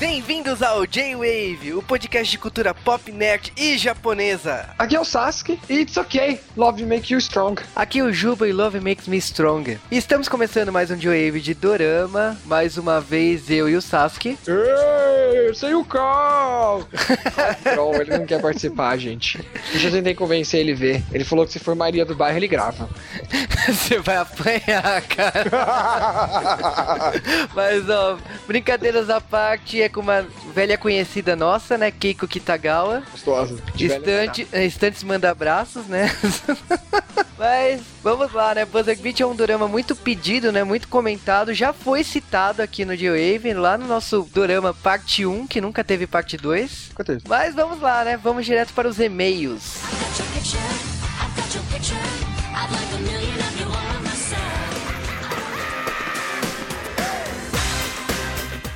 the Bem-vindos ao J-Wave, o podcast de cultura pop, nerd e japonesa. Aqui é o Sasuke e it's okay. Love make you strong. Aqui é o Juba e Love Makes Me Strong. E estamos começando mais um J-Wave de Dorama. Mais uma vez eu e o Sasuke. Ei, sem o Carl! Não, ele não quer participar, gente. Eu já tentei convencer ele a ver. Ele falou que se for Maria do Bairro, ele grava. Você vai apanhar, cara. Mas, ó, brincadeiras à parte, é com uma velha conhecida nossa, né? Keiko Kitagawa. Gostosa. Estante, Estantes manda abraços, né? Mas vamos lá, né? Buzzer Beat é um dorama muito pedido, né? Muito comentado. Já foi citado aqui no G-Wave, lá no nosso dorama parte 1, que nunca teve parte 2. Quanto é isso? Mas vamos lá, né? Vamos direto para os e-mails. got your picture. I've got your picture. I'd like a million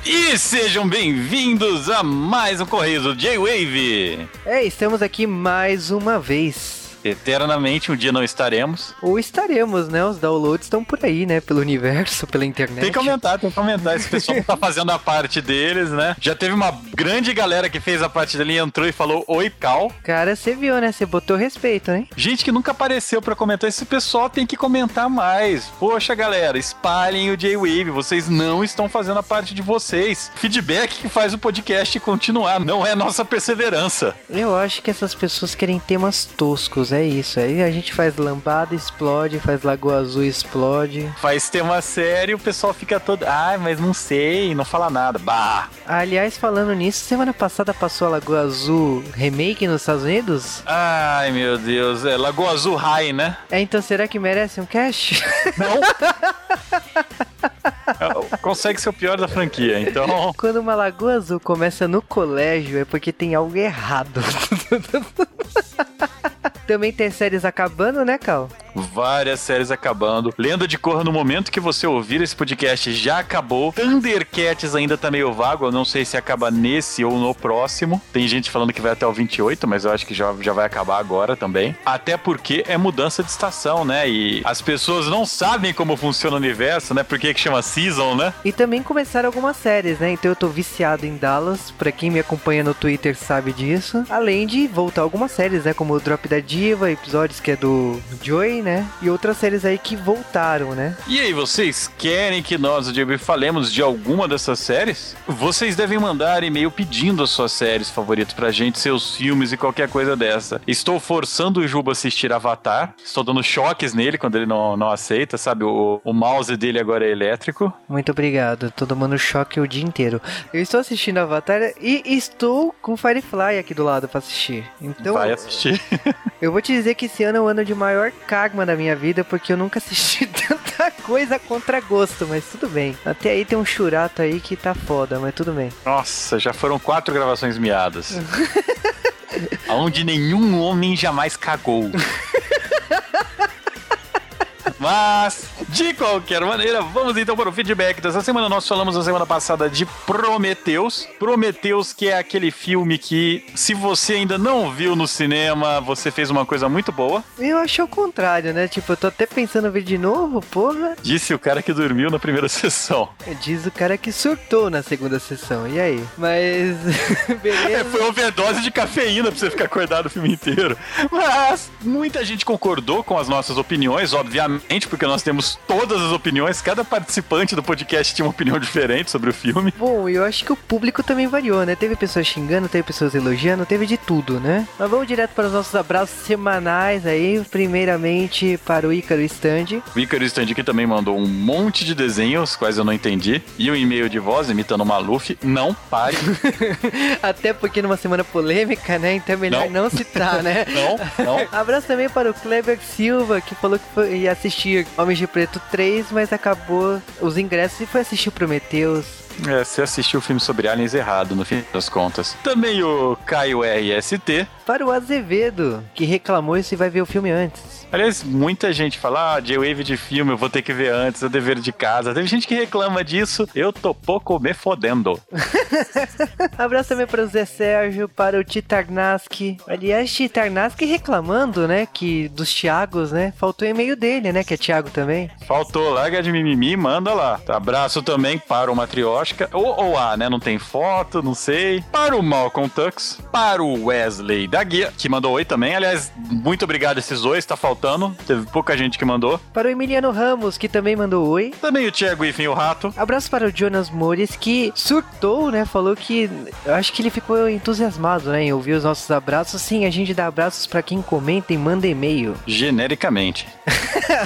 E sejam bem-vindos a mais um Correio do J-Wave! É, estamos aqui mais uma vez. Eternamente, um dia não estaremos. Ou estaremos, né? Os downloads estão por aí, né? Pelo universo, pela internet. Tem que aumentar, tem que aumentar. Esse pessoal tá fazendo a parte deles, né? Já teve uma grande galera que fez a parte dele e entrou e falou Oi, Cal. Cara, você viu, né? Você botou respeito, hein? Gente que nunca apareceu pra comentar. Esse pessoal tem que comentar mais. Poxa, galera, espalhem o J-Wave. Vocês não estão fazendo a parte de vocês. Feedback que faz o podcast continuar. Não é nossa perseverança. Eu acho que essas pessoas querem temas toscos, é isso. Aí a gente faz lambada, explode, faz Lagoa Azul, explode. Faz tema sério, o pessoal fica todo. Ai, mas não sei, não fala nada. Bah! Aliás, falando nisso, semana passada passou a Lagoa Azul remake nos Estados Unidos? Ai, meu Deus. É Lagoa Azul High, né? É, então será que merece um cash? Não. Consegue ser o pior da franquia, então. Quando uma Lagoa Azul começa no colégio é porque tem algo errado. Também tem séries acabando, né, Cal? Várias séries acabando. Lenda de Korra, no momento que você ouvir esse podcast, já acabou. Thundercats ainda tá meio vago. Eu não sei se acaba nesse ou no próximo. Tem gente falando que vai até o 28, mas eu acho que já, já vai acabar agora também. Até porque é mudança de estação, né? E as pessoas não sabem como funciona o universo, né? Por que que chama Season, né? E também começaram algumas séries, né? Então eu tô viciado em Dallas. Pra quem me acompanha no Twitter sabe disso. Além de voltar algumas séries, né? Como o Drop da Diva, episódios que é do Joey, né? E outras séries aí que voltaram, né? E aí, vocês querem que nós, o JB, falemos de alguma dessas séries? Vocês devem mandar e-mail pedindo as suas séries favoritas pra gente, seus filmes e qualquer coisa dessa. Estou forçando o Juba a assistir Avatar. Estou dando choques nele quando ele não, não aceita, sabe? O, o mouse dele agora é elétrico. Muito obrigado. Tô tomando choque o dia inteiro. Eu estou assistindo Avatar e estou com Firefly aqui do lado pra assistir. Então, Vai assistir. eu vou te dizer que esse ano é o ano de maior karma da minha vida, porque eu nunca assisti tanta coisa contra gosto, mas tudo bem. Até aí tem um churato aí que tá foda, mas tudo bem. Nossa, já foram quatro gravações miadas. Onde nenhum homem jamais cagou. Mas, de qualquer maneira, vamos então para o feedback dessa semana. Nós falamos na semana passada de Prometheus. Prometheus, que é aquele filme que, se você ainda não viu no cinema, você fez uma coisa muito boa. Eu achei o contrário, né? Tipo, eu tô até pensando em ver de novo, porra. Disse o cara que dormiu na primeira sessão. Diz o cara que surtou na segunda sessão. E aí? Mas. É, Beleza. foi overdose de cafeína pra você ficar acordado o filme inteiro. Mas muita gente concordou com as nossas opiniões, obviamente, porque nós temos todas as opiniões. Cada participante do podcast tinha uma opinião diferente sobre o filme. Bom, eu acho que o público também variou, né? Teve pessoas xingando, teve pessoas elogiando, teve de tudo, né? Mas vamos direto para os nossos abraços semanais aí. Primeiramente para o Ícaro Stand. O Ícaro Stand aqui também mandou um monte de desenhos, quais eu não entendi. E um e-mail de voz imitando o Maluf. Não pare. Até porque numa semana polêmica, né? Então é melhor não, Não. citar, né? Não, não. Abraço também para o Kleber Silva, que falou que foi, ia assistir Homens de Preto 3, mas acabou os ingressos e foi assistir Prometheus. É, você assistiu o filme sobre aliens errado, no fim das contas. Também o Caio RST. Para o Azevedo, que reclamou e se vai ver o filme antes. Aliás, muita gente fala, ah, J-Wave de filme, eu vou ter que ver antes, é dever de casa. Teve gente que reclama disso, eu tô pouco me fodendo. Abraço também para o Zé Sérgio, para o Titarnaski. Aliás, Titarnaski reclamando, né, que dos Thiagos, né? Faltou e-mail dele, né, que é Thiago também. Faltou, larga de mimimi, manda lá. Abraço também para o Matrioshka, ou, ou A, né, não tem foto, não sei. Para o Malcolm Tux, para o Wesley da Guia, que mandou oi também. Aliás, muito obrigado a esses dois, tá faltando. Teve pouca gente que mandou. Para o Emiliano Ramos, que também mandou oi. Também o Thiago Ifin, o Rato. Abraço para o Jonas Mores, que surtou, né? Falou que. Eu acho que ele ficou entusiasmado, né? Em ouvir os nossos abraços. Sim, a gente dá abraços para quem comenta e manda e-mail. Genericamente.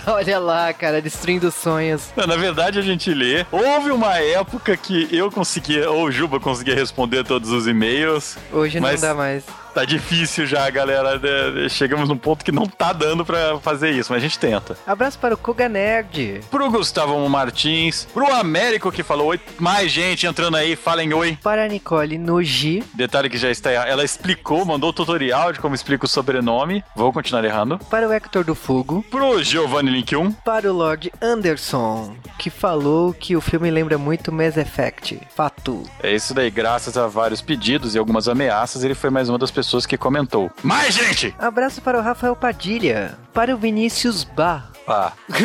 Olha lá, cara, destruindo sonhos. Na verdade, a gente lê. Houve uma época que eu conseguia, ou o Juba conseguia responder todos os e-mails. Hoje não dá mais. Tá difícil já, galera. né? Chegamos num ponto que não tá dando pra fazer isso, mas a gente tenta. Abraço para o Koga Nerd. Pro Gustavo Martins, pro Américo que falou oi, mais gente entrando aí, falem oi. Para a Nicole Noji. Detalhe que já está, ela explicou, mandou o tutorial de como explica o sobrenome. Vou continuar errando. Para o Hector do Fogo. Pro Giovanni Link 1, Para o Lord Anderson, que falou que o filme lembra muito Mass Effect. Fato. é isso daí, graças a vários pedidos e algumas ameaças, ele foi mais uma das pessoas que comentou. Mais gente! Abraço para o Rafael Padilha. Para o Vinícius Bá. Ah,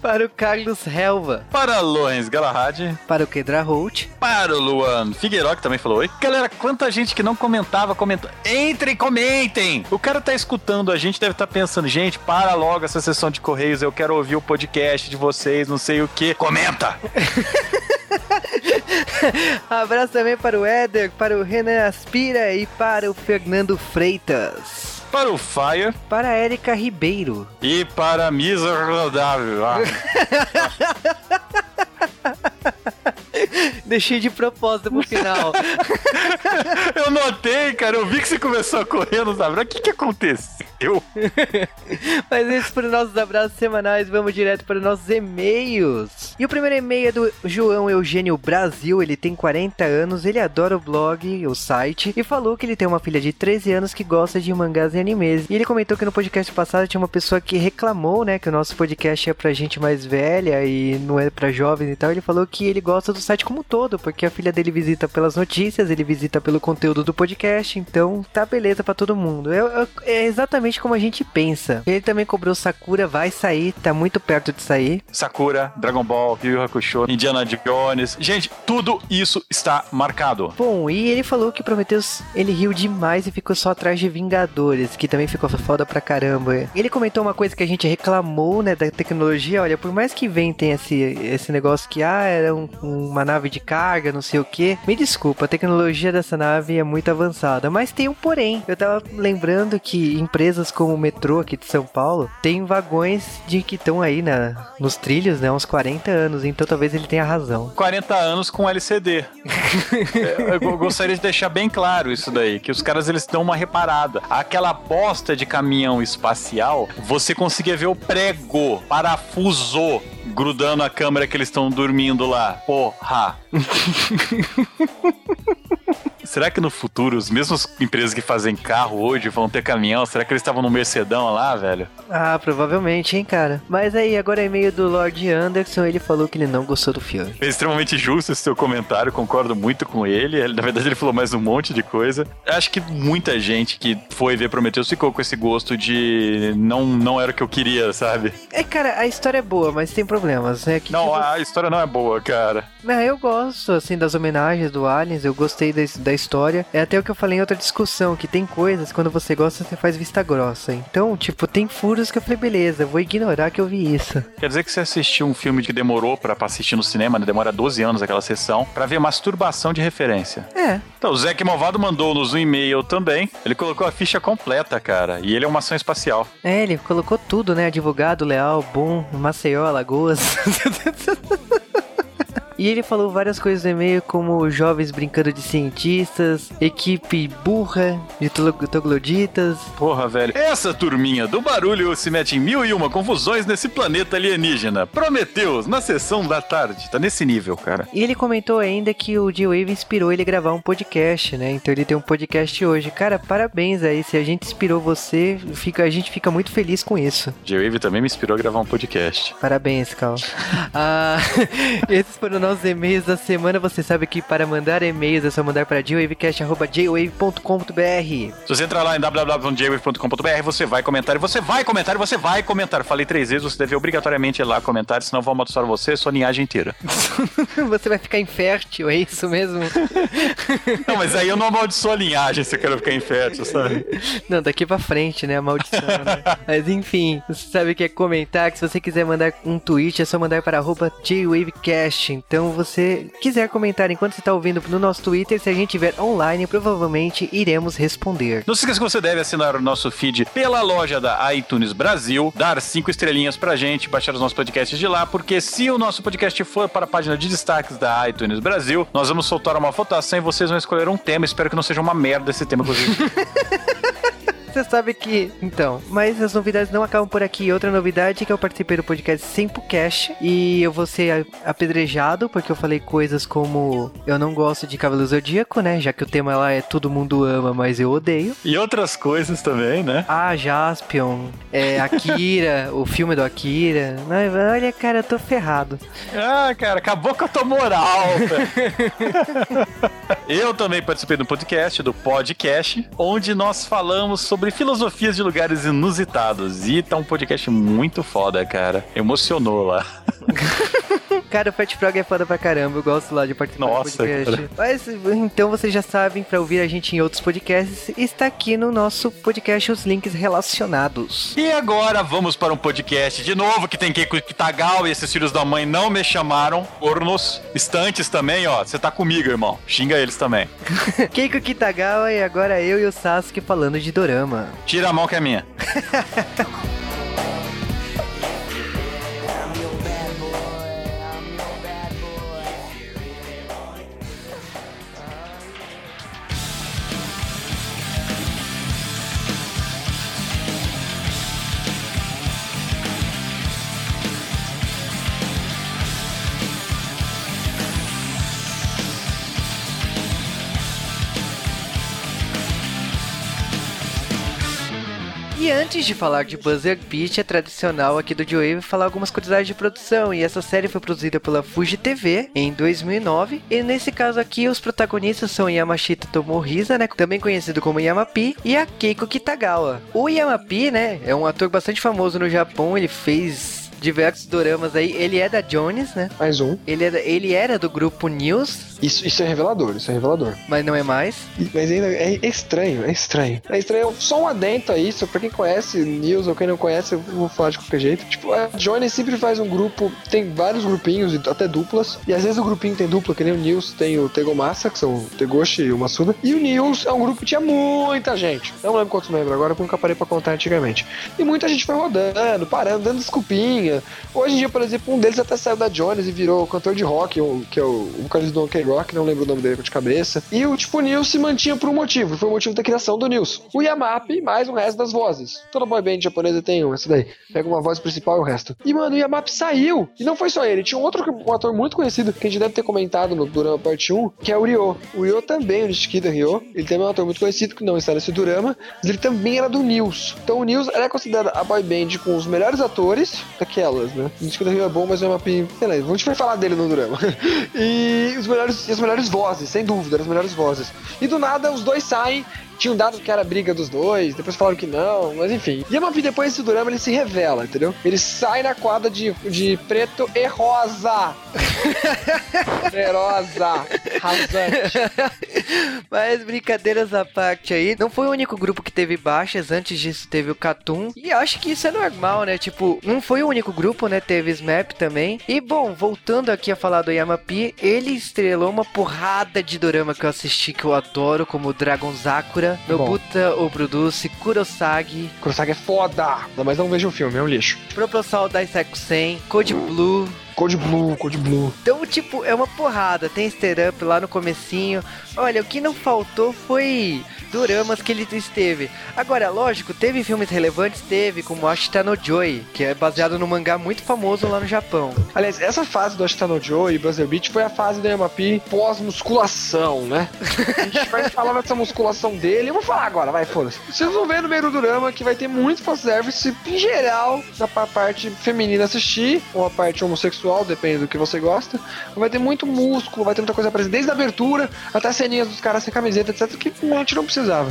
Para o Carlos Helva. para Lorenz Galahad, Para o Kedra Holt. para o Luan Figueiró, que também falou oi. Galera, quanta gente que não comentava, comentou. Entrem, comentem! O cara tá escutando a gente, deve estar pensando, gente, para logo essa sessão de correios, eu quero ouvir o podcast de vocês, não sei o que. Comenta! Abraço também para o Éder, para o Renan Aspira e para o Fernando Freitas. Para o Fire Para a Érica Ribeiro. e para a Miserável. Ah, Deixei de propósito pro final. eu notei, cara, eu vi que você começou a correr, não sabe? O que que aconteceu? Mas isso para os nossos abraços semanais, vamos direto para os nossos e-mails. E o primeiro e-mail é do João Eugênio Brasil, ele tem 40 anos, ele adora o blog, o site, e falou que ele tem uma filha de 13 anos que gosta de mangás e animes. E ele comentou que no podcast passado tinha uma pessoa que reclamou, né, que o nosso podcast é pra gente mais velha e não é pra jovens e tal. Ele falou que ele gosta do site como um todo, porque a filha dele visita pelas notícias, ele visita pelo conteúdo do podcast, então tá beleza pra todo mundo. É, exatamente como a gente pensa. Ele também cobrou Sakura, vai sair, tá muito perto de sair. Sakura, Dragon Ball, Yu Yu Hakusho, Indiana Jones. Gente, tudo isso está marcado. Bom, e ele falou que Prometheus, ele riu demais e ficou só atrás de Vingadores, que também ficou foda pra caramba. Ele comentou uma coisa que a gente reclamou, né, da tecnologia. Olha, por mais que inventem esse, esse negócio que, ah, era um- uma nave de carga, não sei o que. Me desculpa, a tecnologia dessa nave é muito avançada, mas tem um porém. Eu tava lembrando que empresas como o metrô aqui de São Paulo tem vagões de que estão aí na, nos trilhos, né, uns 40 anos, então talvez ele tenha razão. 40 anos com LCD. É, Eu gostaria de deixar bem claro isso daí, que os caras eles dão uma reparada. Aquela bosta de caminhão espacial, você conseguia ver o prego, parafusou, grudando a câmera que eles estão dormindo lá. Porra! Tá. Será que no futuro os mesmos empresas que fazem carro hoje vão ter caminhão? Será que eles estavam no Mercedão lá, velho? Ah, provavelmente, hein, cara. Mas aí, agora é e-mail do Lord Anderson, ele falou que ele não gostou do filme. É extremamente justo esse seu comentário, concordo muito com ele. Ele- Na verdade, ele falou mais um monte de coisa. Acho que muita gente que foi ver Prometheus ficou com esse gosto de não, não era o que eu queria, sabe? É, cara, a história é boa, mas tem problemas, né? Que, Não, tipo, a história não é boa, cara. Não, eu gosto, assim, das homenagens do Aliens, eu gostei da, da história. É até o que eu falei em outra discussão, que tem coisas, quando você gosta, você faz vista grossa. Então, tipo, tem furos que eu falei, beleza, vou ignorar que eu vi isso. Quer dizer que você assistiu um filme que demorou pra pra assistir no cinema, né? demora 12 anos aquela sessão, pra ver masturbação de referência. É, Então, o Zeque Malvado mandou-nos um e-mail também. Ele colocou a ficha completa, cara. E ele é uma ação espacial. é, ele colocou tudo, né? Advogado, leal, bom, Maceió, Alagoas. E ele falou várias coisas no e-mail, como jovens brincando de cientistas, equipe burra de trogloditas. Porra, velho. Essa turminha do barulho se mete em mil e uma confusões nesse planeta alienígena. Prometeus, na sessão da tarde. Tá nesse nível, cara. E ele comentou ainda que o G-Wave inspirou ele a gravar um podcast, né? Então ele tem um podcast hoje. Cara, parabéns aí. Se a gente inspirou você, fica, a gente fica muito feliz com isso. J-Wave também me inspirou a gravar um podcast. Parabéns, Cal. Ah, esses foram nossos e-mails da semana. Você sabe que para mandar e-mails é só mandar para jwavecast.jwave.com.br. Se você entrar lá em www.jwave.com.br, você vai comentar, e você vai comentar, e você vai comentar. Falei três vezes, você deve obrigatoriamente ir lá comentar, senão vou amaldiçoar você e sua linhagem inteira. Você vai ficar infértil, é isso mesmo? Não, mas aí eu não amaldiçoo a linhagem se eu quero ficar infértil, sabe? Não, daqui pra frente, né? A maldição, né? Mas enfim, você sabe o que é comentar, que se você quiser mandar um tweet, é só mandar para arroba JWavecast. Então, você quiser comentar enquanto você tá ouvindo no nosso Twitter, se a gente tiver online, provavelmente iremos responder. Não se esqueça que você deve assinar o nosso feed pela loja da iTunes Brasil, dar cinco estrelinhas pra gente, baixar os nossos podcasts de lá, porque se o nosso podcast for para a página de destaques da iTunes Brasil, nós vamos soltar uma votação e vocês vão escolher um tema. Espero que não seja uma merda esse tema que vocês Você sabe que. Então, mas as novidades não acabam por aqui. Outra novidade é que eu participei do podcast Simplecast e eu vou ser apedrejado porque eu falei coisas como eu não gosto de Cavaleiro Zodíaco, né? Já que o tema lá é todo mundo ama, mas eu odeio. E outras coisas também, né? Ah, Jaspion, é, Akira, o filme do Akira. Ai, Olha, cara, eu tô ferrado. Ah, cara, acabou com a tua moral. Eu também participei do podcast, do podcast, onde nós falamos sobre filosofias de lugares inusitados. E tá um podcast muito foda, cara. Emocionou lá. Cara, o Fat Frog é foda pra caramba, eu gosto lá de participar Nossa, do podcast. Mas então vocês já sabem, pra ouvir a gente em outros podcasts, está aqui no nosso podcast os links relacionados. E agora vamos para um podcast de novo que tem Keiko Kitagal e esses filhos da mãe não me chamaram. Cornos, estantes também, ó. Você tá comigo, irmão. Xinga eles também. Keiko Kitagawa e agora eu e o Sasuke falando de Dorama. Tira a mão que é minha. E antes de falar de Buzzer Beat, é tradicional aqui do Joe falar algumas curiosidades de produção. E essa série foi produzida pela Fuji TV em 2009. E nesse caso aqui, os protagonistas são Yamashita Tomohisa, né, também conhecido como Yamapi, e a Keiko Kitagawa. O Yamapi, né, é um ator bastante famoso no Japão. Ele fez diversos doramas aí. Ele é da Jones, né? Mais um. Ele, é da- ele era do grupo News, Isso, isso é revelador, isso é revelador. mas não é mais. E- Mas ainda é estranho, é estranho. É estranho. Só um adento a isso, pra quem conhece News ou quem não conhece, eu vou falar de qualquer jeito. Tipo, a Johnny sempre faz um grupo, tem vários grupinhos, e até duplas. E às vezes o grupinho tem dupla, que nem o News tem o Tegomassa, que são o Tegoshi e o Masuda. E o News é um grupo que tinha muita gente. Eu não lembro quantos membros agora, porque nunca parei pra contar antigamente. E muita gente foi rodando, parando, dando desculpinha. Hoje em dia, por exemplo, um deles até saiu da Jones e virou cantor de rock, que é o, o vocalista do Donkey Rock, não lembro o nome dele de cabeça. E o tipo, News se mantinha por um motivo, foi o motivo da criação do News. O Yamapi mais o resto das vozes. Toda boy band japonesa tem um, essa daí. Pega uma voz principal e o resto. E, mano, o Yamapi saiu. E não foi só ele, tinha um outro um ator muito conhecido, que a gente deve ter comentado no Durama Parte 1, que é o Ryo. O Ryo também, o Nishikida Ryo, ele também é um ator muito conhecido, que não está nesse Durama, mas ele também era do News. Então o News ela é considerada a boy band com os melhores atores daquelas, né? O Nishikida Ryo é bom, mas o Yamapi, beleza, a gente vai falar dele no Durama. e os melhores, e as melhores vozes, sem dúvida, as melhores vozes. E do nada os dois saem tinham dado que era briga dos dois, depois falaram que não, mas enfim. Yamapi, depois desse Durama, ele se revela, entendeu? Ele sai na quadra de, de preto e rosa. Feroza, rasante. Mas brincadeiras à parte aí, não foi o único grupo que teve baixas, antes disso teve o Katum. E acho que isso é normal, né? Tipo, não foi o único grupo, né? Teve Smap também. E bom, voltando aqui a falar do Yamapi, ele estrelou uma porrada de dorama que eu assisti que eu adoro, como Dragon Sakura, Nobuta Obruduce, Kurosagi, Kurosaki é foda, mas não vejo o filme, é um lixo. Proposal Daisaku Sen, Code Blue, Code Blue, Code Blue. Então, tipo, é uma porrada. Tem Stir Up lá no comecinho. Olha, o que não faltou foi doramas que ele esteve. Agora, lógico, teve filmes relevantes? Teve, como Ashita no Joy, que é baseado no mangá muito famoso lá no Japão. Aliás, essa fase do Ashita no Joe e Buzzer Beat foi a fase do Yamapi pós-musculação, né? A gente vai falar dessa musculação dele. Eu vou falar agora, vai, foda-se. Vocês vão ver no meio do drama que vai ter muito fanservice em geral da pa- parte feminina assistir, ou a parte homossexual, depende do que você gosta. Vai ter muito músculo, vai ter muita coisa presente, desde a abertura até as ceninhas dos caras sem camiseta, etc, que a gente não precisava.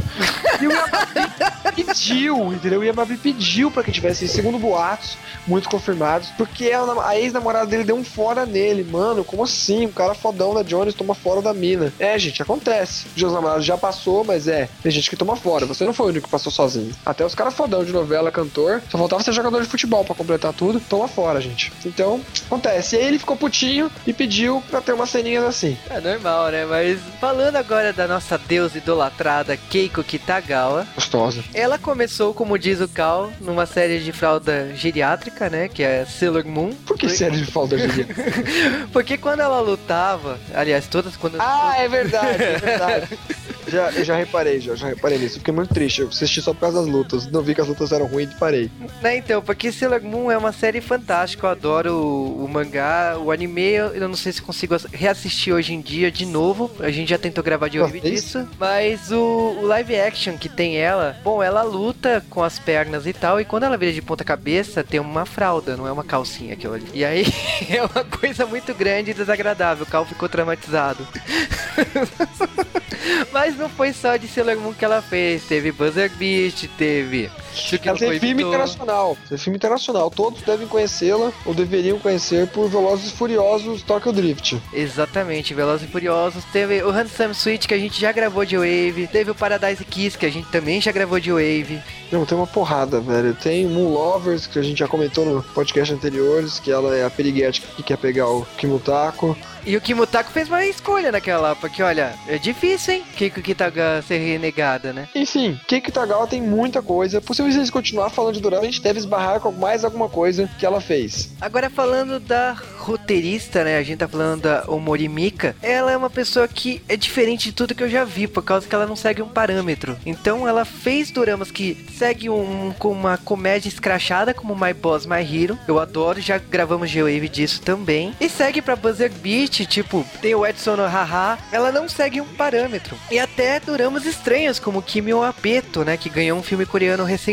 E o Yamapi pediu, entendeu? O Yamapi pediu pra que tivesse, segundo boatos, muitos confirmados, porque a, nam- a ex-namorada dele deu um fora nele. Mano, como assim? O cara fodão da Jones toma fora da mina. É, gente, acontece. O Dia dos Namorados já passou, mas é, tem gente que toma fora. Você não foi o único que passou sozinho. Até os caras fodão de novela, cantor, só faltava ser jogador de futebol pra completar tudo. Toma fora, gente. Então, acontece. E aí ele ficou putinho e pediu pra ter umas ceninhas assim. É normal, né? Mas falando agora da nossa deusa idolatrada Keiko Kitagawa, Gostosa. ela começou, como diz o Cal, numa série de fralda geriátrica, né? Que é Sailor Moon. Por que série de de dia? Porque quando ela lutava, aliás, todas quando. Ah, é verdade, é verdade. Já, eu já reparei, já, já reparei nisso. Fiquei muito triste. Eu assisti só por causa das lutas. Não vi que as lutas eram ruins e parei. Né, então, porque Sailor Moon é uma série fantástica, eu adoro o, o mangá, o anime, eu, não sei se consigo ass- reassistir hoje em dia de novo, a gente já tentou gravar de vez? disso, mas o, o live action que tem ela, bom, ela luta com as pernas e tal, e quando ela vira de ponta cabeça, tem uma fralda, não é uma calcinha aquilo ali. E aí, é uma coisa muito grande e desagradável, o Cal ficou traumatizado. Mas não foi só de Sailor Moon que ela fez, teve Buzzer Beast, teve... Ela tem filme internacional. Tem filme internacional. Todos devem conhecê-la ou deveriam conhecer por Velozes e Furiosos Tokyo Drift. Exatamente, Velozes e Furiosos. Teve o Handsome Switch, que a gente já gravou de Wave. Teve o Paradise Kiss, que a gente também já gravou de Wave. Não, tem uma porrada, velho. Tem Moon Lovers, que a gente já comentou no podcast anteriores, que ela é a periguete que quer pegar o Kimutako. E o Kimutako fez uma escolha naquela porque olha, é difícil, hein? Kiko Kitaga ser renegada, né? Enfim, Keiko Tagawa tem muita coisa. Possível se gente continuar falando de Dorama, a gente deve esbarrar com mais alguma coisa que ela fez. Agora falando da roteirista, né? A gente tá falando da Omori Mika. Ela é uma pessoa que é diferente de tudo que eu já vi, por causa que ela não segue um parâmetro. Então ela fez doramas que segue um com uma comédia escrachada como My Boss My Hero. Eu adoro, já gravamos G-Wave disso também. E segue pra Buzzer Beat, tipo, tem o Edson no Haha. Ela não segue um parâmetro. E até doramas estranhos como Kimi Apeto, né? Que ganhou um filme coreano recentemente.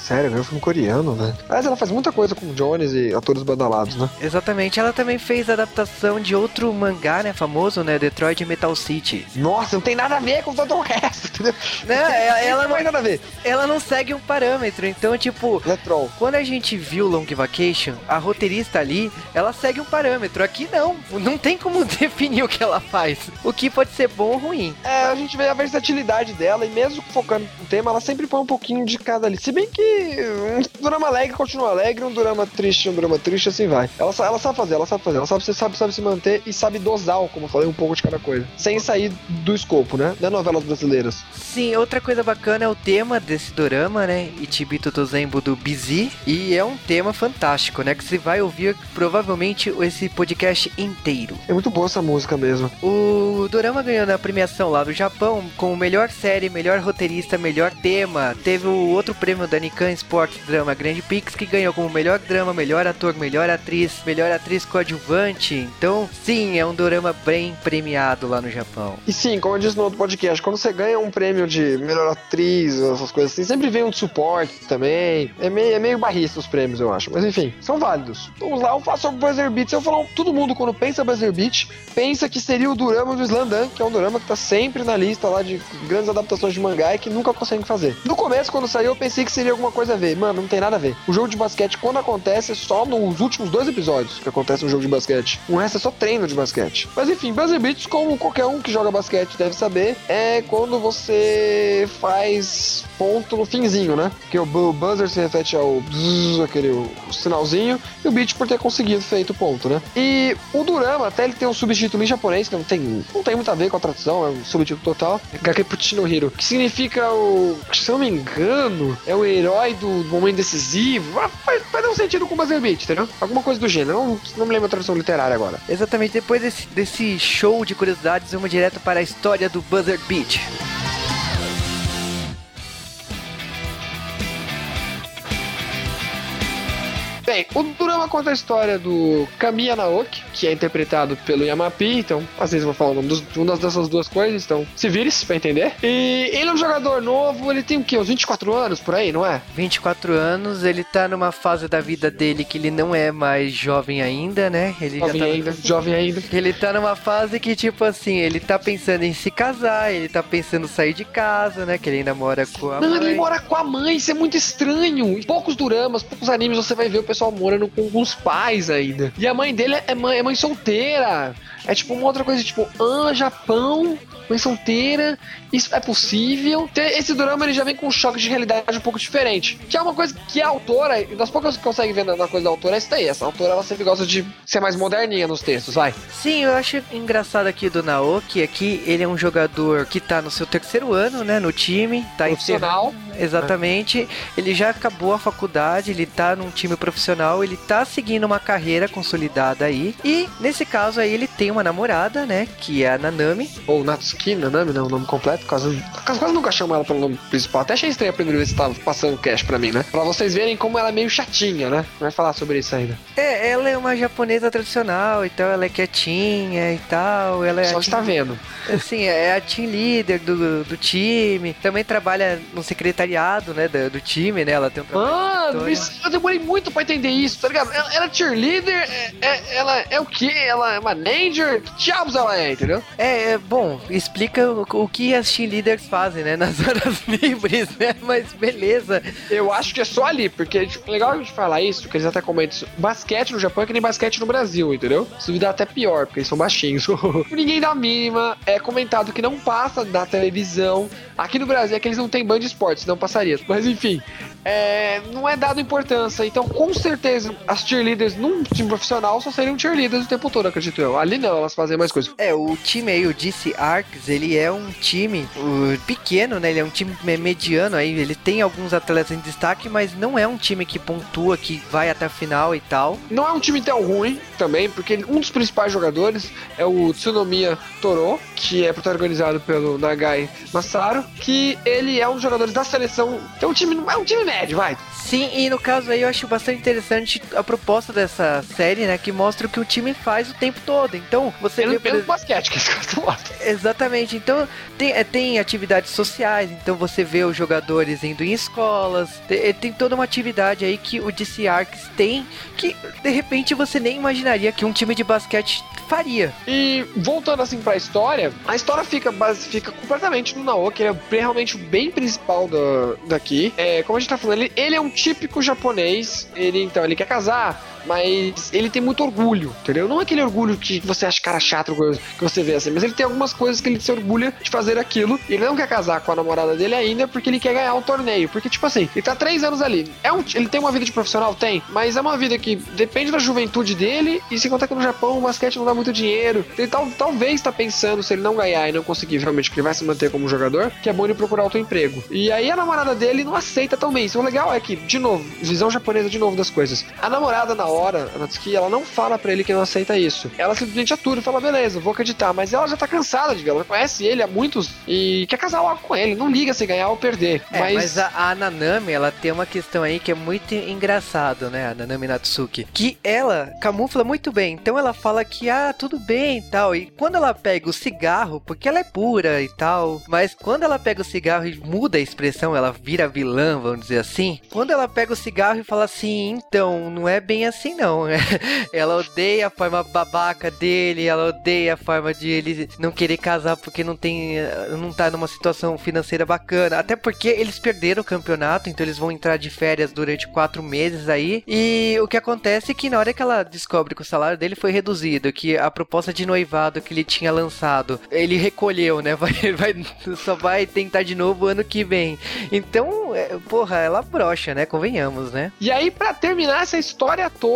Sério, é um filme coreano, né? Mas ela faz muita coisa com Jones e atores badalados, né? Exatamente, ela também fez a adaptação de outro mangá, né, famoso, né, Detroit Metal City. Nossa, não tem nada a ver com todo o resto, entendeu? Né, ela, ela não tem não, nada a ver. ela não segue um parâmetro, então, tipo, é quando a gente viu Long Vacation, a roteirista ali, ela segue um parâmetro. Aqui não, não tem como definir o que ela faz. O que pode ser bom ou ruim. É, a gente vê a versatilidade dela e mesmo focando no tema, ela sempre põe um pouquinho de ali. Se bem que um drama alegre continua alegre, um drama triste, um drama triste, assim vai. Ela, ela sabe fazer, ela sabe fazer, ela sabe, sabe, sabe se manter e sabe dosar, como eu falei, um pouco de cada coisa. Sem sair do escopo, né? Não é novelas brasileiras. Sim, outra coisa bacana é o tema desse dorama, né? Ichibito Tozembo do Busy. E é um tema fantástico, né? Que você vai ouvir provavelmente esse podcast inteiro. É muito boa essa música mesmo. O Dorama ganhou na premiação lá do Japão como melhor série, melhor roteirista, melhor tema. Teve o outro prêmio da Nikan Sports Drama Grand Prix que ganhou como melhor drama, melhor ator, melhor atriz, melhor atriz coadjuvante. Então, sim, é um Dorama bem premiado lá no Japão. E sim, como eu disse no outro podcast, quando você ganha um prêmio de melhor atriz, essas coisas assim, sempre vem um de suporte também. É meio, é meio barrista os prêmios, eu acho. Mas enfim, são válidos. Vamos lá, eu faço sobre Buzzer Beats. Eu falo, todo mundo quando pensa Buzzer Beat, pensa que seria o Durama do Slandan, que é um Durama que tá sempre na lista lá de grandes adaptações de mangá e que nunca conseguem fazer. No começo, quando saiu, pensei que seria alguma coisa a ver. Mano, não tem nada a ver. O jogo de basquete, quando acontece, é só nos últimos dois episódios que acontece um jogo de basquete. O resto é só treino de basquete. Mas enfim, Buzzer Beats, como qualquer um que joga basquete deve saber, é quando você faz ponto no finzinho, né? Que o bu- buzzer se refere ao aquele sinalzinho, e o beat por ter conseguido feito o ponto, né? E o Durama, até ele tem um subtítulo em japonês, que não tem, não tem muito a ver com a tradução, é um subtítulo total, Gakepuchi no Hiro, que significa o, se eu não me engano, é o herói do momento decisivo. Ah, Faz, um sentido com o beat, entendeu? Alguma coisa do gênero. Não, não me lembro a tradução literária agora. Exatamente, depois desse, desse show de curiosidades, vamos direto para a história do Buzzer Beat. Bem, o Durama conta a história do Kamiya Naoki, que é interpretado pelo Yamapi, então às vezes eu vou falar o nome dos, uma dessas duas coisas, então se vire-se pra entender. E ele é um jogador novo, ele tem o quê? Uns 24 anos por aí, não é? 24 anos, ele tá numa fase da vida dele que ele não é mais jovem ainda, né? Ele Jovem já tá... ainda, jovem ainda. Ele tá numa fase que, tipo assim, ele tá pensando em se casar, ele tá pensando em sair de casa, né? Que ele ainda mora com a Não, mãe. ele mora com a mãe, isso é muito estranho. Em poucos duramas, poucos animes você vai ver o pessoal morando com os pais ainda. E a mãe dele é mãe, é mãe solteira. É tipo uma outra coisa, tipo, ah, Japão, mãe solteira, isso é possível. Esse drama ele já vem com um choque de realidade um pouco diferente. Que é uma coisa que a autora, e das poucas que consegue ver na, coisa da autora, é isso daí. Essa autora ela sempre gosta de ser mais moderninha nos textos, vai. Sim, eu acho engraçado aqui do Naoki é que ele é um jogador que tá no seu terceiro ano, né, no time, tá Profissional. Exatamente. Ele já acabou a faculdade, ele tá num time profissional, ele tá seguindo uma carreira consolidada aí. E nesse caso aí ele tem uma namorada, né, que é a Nanami. Ou Natsuki, Nanami, não, o nome completo, quase, quase, nunca chamo ela pelo nome principal. Até achei estranho a primeira vez que tava passando cash pra mim, né? Pra vocês verem como ela é meio chatinha, né? Vai falar sobre isso ainda. É, ela é uma japonesa tradicional, então ela é quietinha e tal, ela é Só está vendo. Assim, é a team leader do, do time. Também trabalha no secretariado, né, do, do time, né? Ela tem um trabalho. Mano, isso- eu demorei muito pra entender isso, tá ligado? Ela, ela é cheerleader, é, é- ela é o quê? Ela é manager? Que diabos ela é, entendeu? É, é, bom, explica o, o que as team leaders fazem, né, nas horas livres, né? Mas beleza. Eu acho que é só ali, porque tipo, legal a gente falar isso, que eles até comentam isso. Basquete no Japão é que nem basquete no Brasil, entendeu? Se duvidar até pior, porque eles são baixinhos. Ninguém dá mínima, é comentado que não passa na televisão. Aqui no Brasil é que eles não têm band de esportes, não passaria. Mas enfim, é, não é dado importância. Então, com certeza, as cheerleaders num time profissional só seriam cheerleaders o tempo todo, acredito eu. Ali não, elas fazem mais coisas. É, o time aí, o DC Arcs, ele é um time uh, pequeno, né? Ele é um time me- mediano aí. Ele tem alguns atletas em destaque, mas não é um time que pontua, que vai até a final e tal. Não é um time tão ruim também, porque um dos principais jogadores é o Tsunomiya Toro, que é protagonizado pelo Nagai Masaru, que ele é um dos jogadores da seleção. Então, um time é um time médio, vai. Sim, e no caso aí eu acho bastante interessante a proposta dessa série, né? Que mostra o que o time faz o tempo todo. Então, você vê, Pelo, por pelo basquete que eles gostam Exatamente, então tem, é, tem atividades sociais, então você vê os jogadores indo em escolas, tem, tem toda uma atividade aí que o DC Arcs tem que de repente você nem imaginaria que um time de basquete faria. E voltando assim pra história, a história fica, base, fica completamente no Naoki, ele é realmente o bem principal da, daqui. É, como a gente tá falando, ele, ele é um típico japonês, ele então, ele quer casar, mas ele tem muito orgulho, entendeu? Não é aquele orgulho que você acha cara chato que você vê assim, mas ele tem algumas coisas que ele se orgulha de fazer aquilo. Ele não quer casar com a namorada dele ainda porque ele quer ganhar o torneio. Porque, tipo assim, ele tá três anos ali. É um, ele tem uma vida de profissional? Tem, mas é uma vida que depende da juventude dele. E se contar que no Japão o basquete não dá muito dinheiro. Ele tal, talvez tá pensando, se ele não ganhar e não conseguir realmente que ele vai se manter como jogador, que é bom ele procurar outro emprego. E aí a namorada dele não aceita tão bem. Isso o legal é que, de novo, visão japonesa de novo das coisas. A namorada, na hora, a Natsuki, ela não fala pra ele que não aceita isso. Ela simplesmente atura e fala, beleza, vou acreditar. Mas ela já tá cansada de ver, ela conhece ele há muitos e quer casar logo com ele. Não liga se ganhar ou perder. É, mas, a, a Nanami, ela tem uma questão aí que é muito engraçado, né? A Nanami Natsuki. Que ela camufla muito bem. Então ela fala que, ah, tudo bem e tal. E quando ela pega o cigarro, porque ela é pura e tal. Mas quando ela pega o cigarro e muda a expressão, ela vira vilã, vamos dizer assim. Quando ela pega o cigarro e fala assim, então, não é bem assim não. ela odeia a forma babaca dele, ela odeia a forma de ele não querer casar porque não tem. não tá numa situação financeira bacana. Até porque eles perderam o campeonato, então eles vão entrar de férias durante quatro meses aí. E o que acontece é que na hora que ela descobre que o salário dele foi reduzido, que a proposta de noivado que ele tinha lançado, ele recolheu, né? Vai, vai, só vai tentar de novo ano que vem. Então, é, porra, ela brocha, né? Convenhamos, né? E aí, pra terminar essa história toda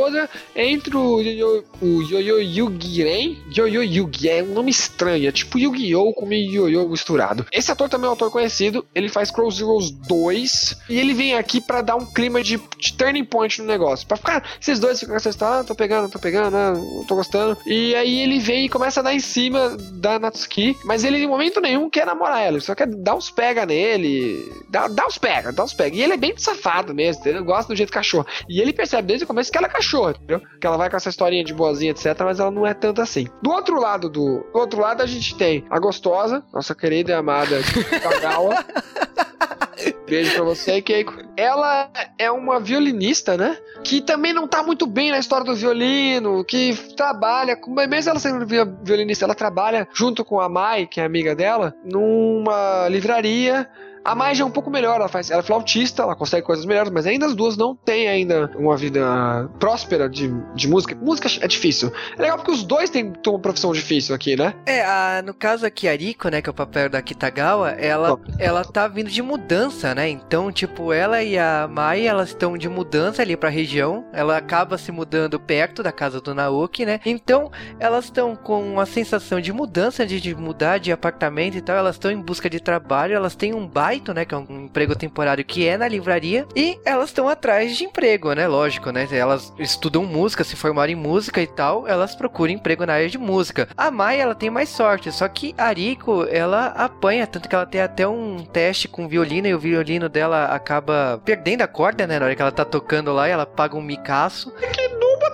entre o Yo-Yo Yugiren. Yo-Yo Yugi é um nome estranho, é tipo Yu-Gi-Oh! com Yo-Yo misturado. Esse ator também é um ator conhecido, ele faz Crow Zeroes 2 e ele vem aqui pra dar um clima de, de turning point no negócio. Pra ficar, esses dois ficam essa história, ah, tô pegando, tô pegando, ah, tô gostando. E aí ele vem e começa a dar em cima da Natsuki, mas ele em momento nenhum quer namorar ela, ele só quer dar uns pega nele, dá, dá uns pega, dá uns pega. E ele é bem safado mesmo, entendeu? Gosta do jeito cachorro. E ele percebe desde o começo que ela é cachorro, entendeu? Que ela vai com essa historinha de boazinha, etc, mas ela não é tanto assim. Do outro lado do, do outro lado a gente tem a gostosa, nossa querida e amada Kagawa. Beijo pra você, Keiko. Ela é uma violinista, né? Que também não tá muito bem na história do violino, que trabalha, mesmo ela sendo vi- violinista, ela trabalha junto com a Mai, que é amiga dela, numa livraria. A Mai já é um pouco melhor, ela, faz, ela é flautista, ela consegue coisas melhores, mas ainda as duas não têm ainda uma vida próspera de, de música. Música é difícil. É legal porque os dois têm, uma profissão difícil aqui, né? É, a- no caso aqui, a Riko, né, que é o papel da Kitagawa, ela, ela tá vindo de mudança, né? Então, tipo, ela e a Mai, elas estão de mudança ali pra região. Ela acaba se mudando perto da casa do Naoki, né? Então, elas estão com uma sensação de mudança, de, de mudar de apartamento e tal. Elas estão em busca de trabalho, elas têm um baito, né, que é um emprego temporário que é na livraria. E elas estão atrás de emprego, né? Lógico, né? Elas estudam música, se formaram em música e tal, elas procuram emprego na área de música. A Mai, ela tem mais sorte, só que a Riko, ela apanha, tanto que ela tem até um teste com violino e o violino dela acaba perdendo a corda, né? Na hora que ela tá tocando lá, e ela paga um micaço. Que dá zero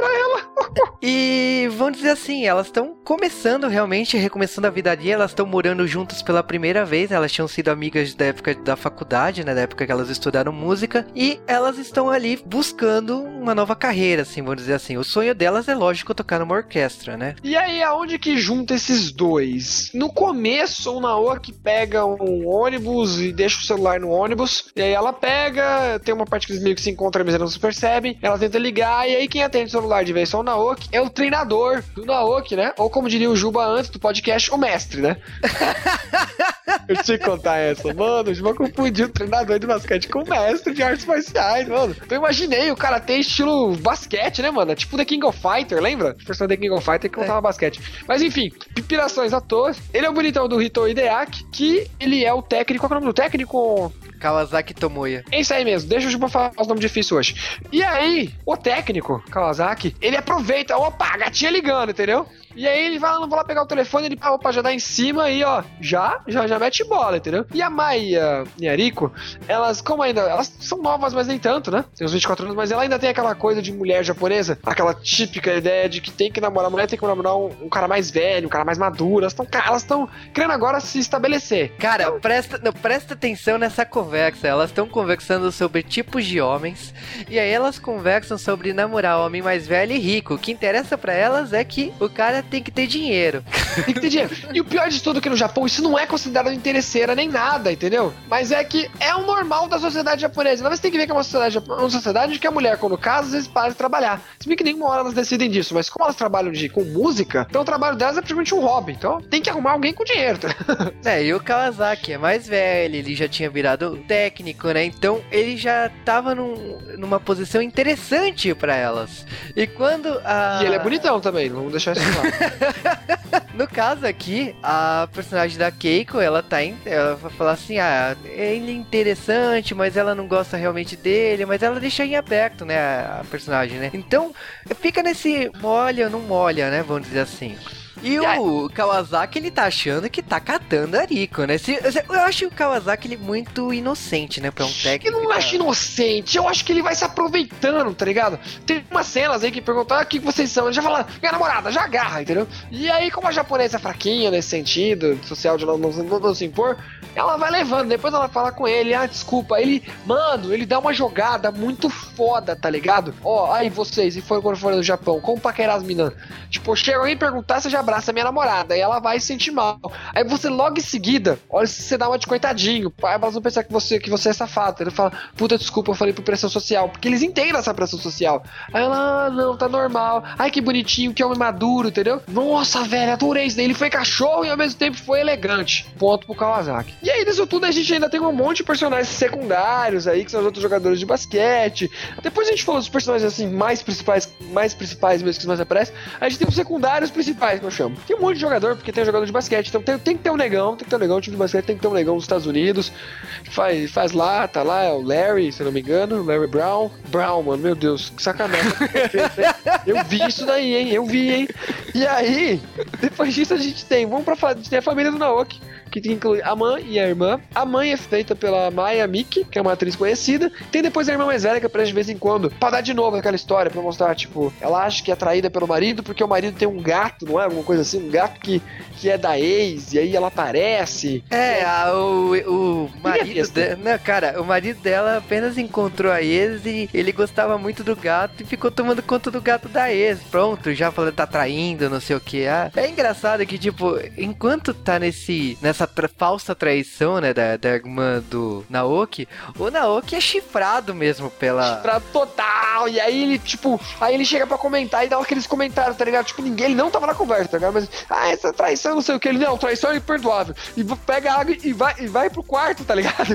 pra ela. E vamos dizer assim, elas estão começando realmente, recomeçando a vida ali, elas estão morando juntas pela primeira vez, elas tinham sido amigas da época da faculdade, né, da época que elas estudaram música, e elas estão ali buscando uma nova carreira, assim, vamos dizer assim. O sonho delas é lógico tocar numa orquestra, né? E aí, aonde que junta esses dois? No começo, o Naoki pega um ônibus e deixa o celular no ônibus. E aí ela pega, tem uma parte que eles meio que se encontram, mas eles não se percebem. Ela tenta ligar, e aí quem atende o celular de vez só o Naoki é o treinador do Naoki, né? Ou como diria o Juba antes do podcast, o mestre, né? Eu tinha que contar essa, mano. O Juba confundiu o treinador de basquete com o mestre de artes marciais, mano. Então eu imaginei o cara ter estilo basquete, né, mano? É Tipo The King of Fighter, lembra? O personagem The King of Fighter que contava basquete. Mas enfim, pipirações à toa. Ele é o bonitão do Hito Hideaki, que ele é o técnico. Qual é o nome do técnico? Kawasaki Tomoya. É isso aí mesmo, deixa o Juba falar os nomes difíceis hoje. E aí, o técnico, Kawasaki, ele aproveita, opa, a gatinha ligando, entendeu? E aí ele vai lá, não vou lá pegar o telefone, ele, ah, opa, já dá em cima aí, ó, já, já, já mete bola, entendeu? E a Mai e a, e a Riko, elas, como ainda, elas são novas, mas nem tanto, né? Tem uns 24 anos, mas ela ainda tem aquela coisa de mulher japonesa, aquela típica ideia de que tem que namorar, mulher tem que namorar um, um cara mais velho, um cara mais maduro, elas estão elas estão querendo agora se estabelecer. Cara, presta, não, presta atenção nessa conversa. Elas estão conversando sobre tipos de homens. E aí elas conversam sobre namorar homem mais velho e rico. O que interessa pra elas é que o cara tem que ter dinheiro. Tem que ter dinheiro. E o pior de tudo é que no Japão isso não é considerado interesseira nem nada, entendeu? Mas é que é o normal da sociedade japonesa. Mas você tem que ver que é uma sociedade, uma sociedade que a mulher, quando casa, às vezes para de trabalhar. Se bem que nenhuma hora elas decidem disso, mas como elas trabalham de, com música, então o trabalho delas é praticamente um hobby. Então tem que arrumar alguém com dinheiro. tá? É, e o Kawasaki é mais velho, ele já tinha virado técnico, né? Então ele já tava num- numa posição interessante pra elas. E quando a. E ele é bonitão também, não vamos deixar isso de lado. No caso aqui, a personagem da Keiko, ela tá em, ela vai falar assim, ah, ele é interessante, mas ela não gosta realmente dele, mas ela deixa em aberto, né, a, personagem, né? Então, fica nesse molha não molha, né, vamos dizer assim. E o Kawasaki, ele tá achando que tá catando a Riko, né? Se- eu acho o Kawasaki ele muito inocente, né, pra um técnico. Eu não e acho inocente, eu acho que ele vai se aproveitando, tá ligado? Tem umas cenas aí que perguntam, ah, o que vocês são? Ele já fala, minha namorada, já agarra, entendeu? E aí, como a japonesa é fraquinha nesse sentido, social de não, não, não- não se impor, ela vai levando, depois ela fala com ele, ah, desculpa, ele, mano, ele dá uma jogada muito foda, tá ligado? Ó, aí vocês, e foram quando foram no Japão, como paquerar as minas? Tipo, chega alguém perguntar, você já abraça minha namorada. Aí ela vai se sentir mal. Aí você logo em seguida, olha se você dá uma de coitadinho. Aí elas vão pensar que você, que você é safado. Ele fala, puta, desculpa, eu falei por pressão social. Porque eles entendem essa pressão social. Aí ela, ah, não, tá normal. Ai, que bonitinho, que homem maduro, entendeu? Nossa, velho, adorei isso daí. Ele foi cachorro e ao mesmo tempo foi elegante. Ponto pro Kawasaki. E aí, disso tudo, a gente ainda tem um monte de personagens secundários aí, que são os outros jogadores de basquete. Depois a gente falou dos personagens assim, mais principais, mais principais mesmo que mais aparecem. A gente tem os secundários principais, que eu chamo. Tem um monte de jogador, porque tem jogador de basquete. Então tem, tem que ter um negão, tem que ter um negão, o time de basquete tem que ter um negão nos Estados Unidos. Faz, faz lá, tá lá, é o Larry, se não me engano, Larry Brown. Brown, mano, meu Deus, que sacanagem. eu vi isso daí, hein? Eu vi, hein? E aí, depois disso a gente tem, vamos pra a tem a família do Naoki, que inclui a mãe e a irmã. A mãe é feita pela Maya Miki, que é uma atriz conhecida. Tem depois a irmã mais velha que aparece de vez em quando, pra dar de novo aquela história, pra mostrar, tipo, ela acha que é atraída pelo marido porque o marido tem um gato, não é? Alguma coisa assim, um gato que, que é da ex, e aí ela aparece. É, a- o, o marido besta. dela. Não, cara, o marido dela apenas encontrou a ex e ele gostava muito do gato e ficou tomando conta do gato da ex. Pronto, já falando tá traindo, não sei o que. Ah, é engraçado que, tipo, enquanto tá nesse nessa tra- falsa traição, né, da, da irmã do Naoki, o Naoki é chifrado mesmo pela. Pra total, e aí ele, tipo, aí ele chega pra comentar e dá aqueles comentários, tá ligado? Tipo, ninguém, ele não tava na conversa, tá ligado? Mas, ah, essa traição, não sei o que, ele, não, traição é imperdoável. E pega a água e vai, e vai pro quarto, tá ligado?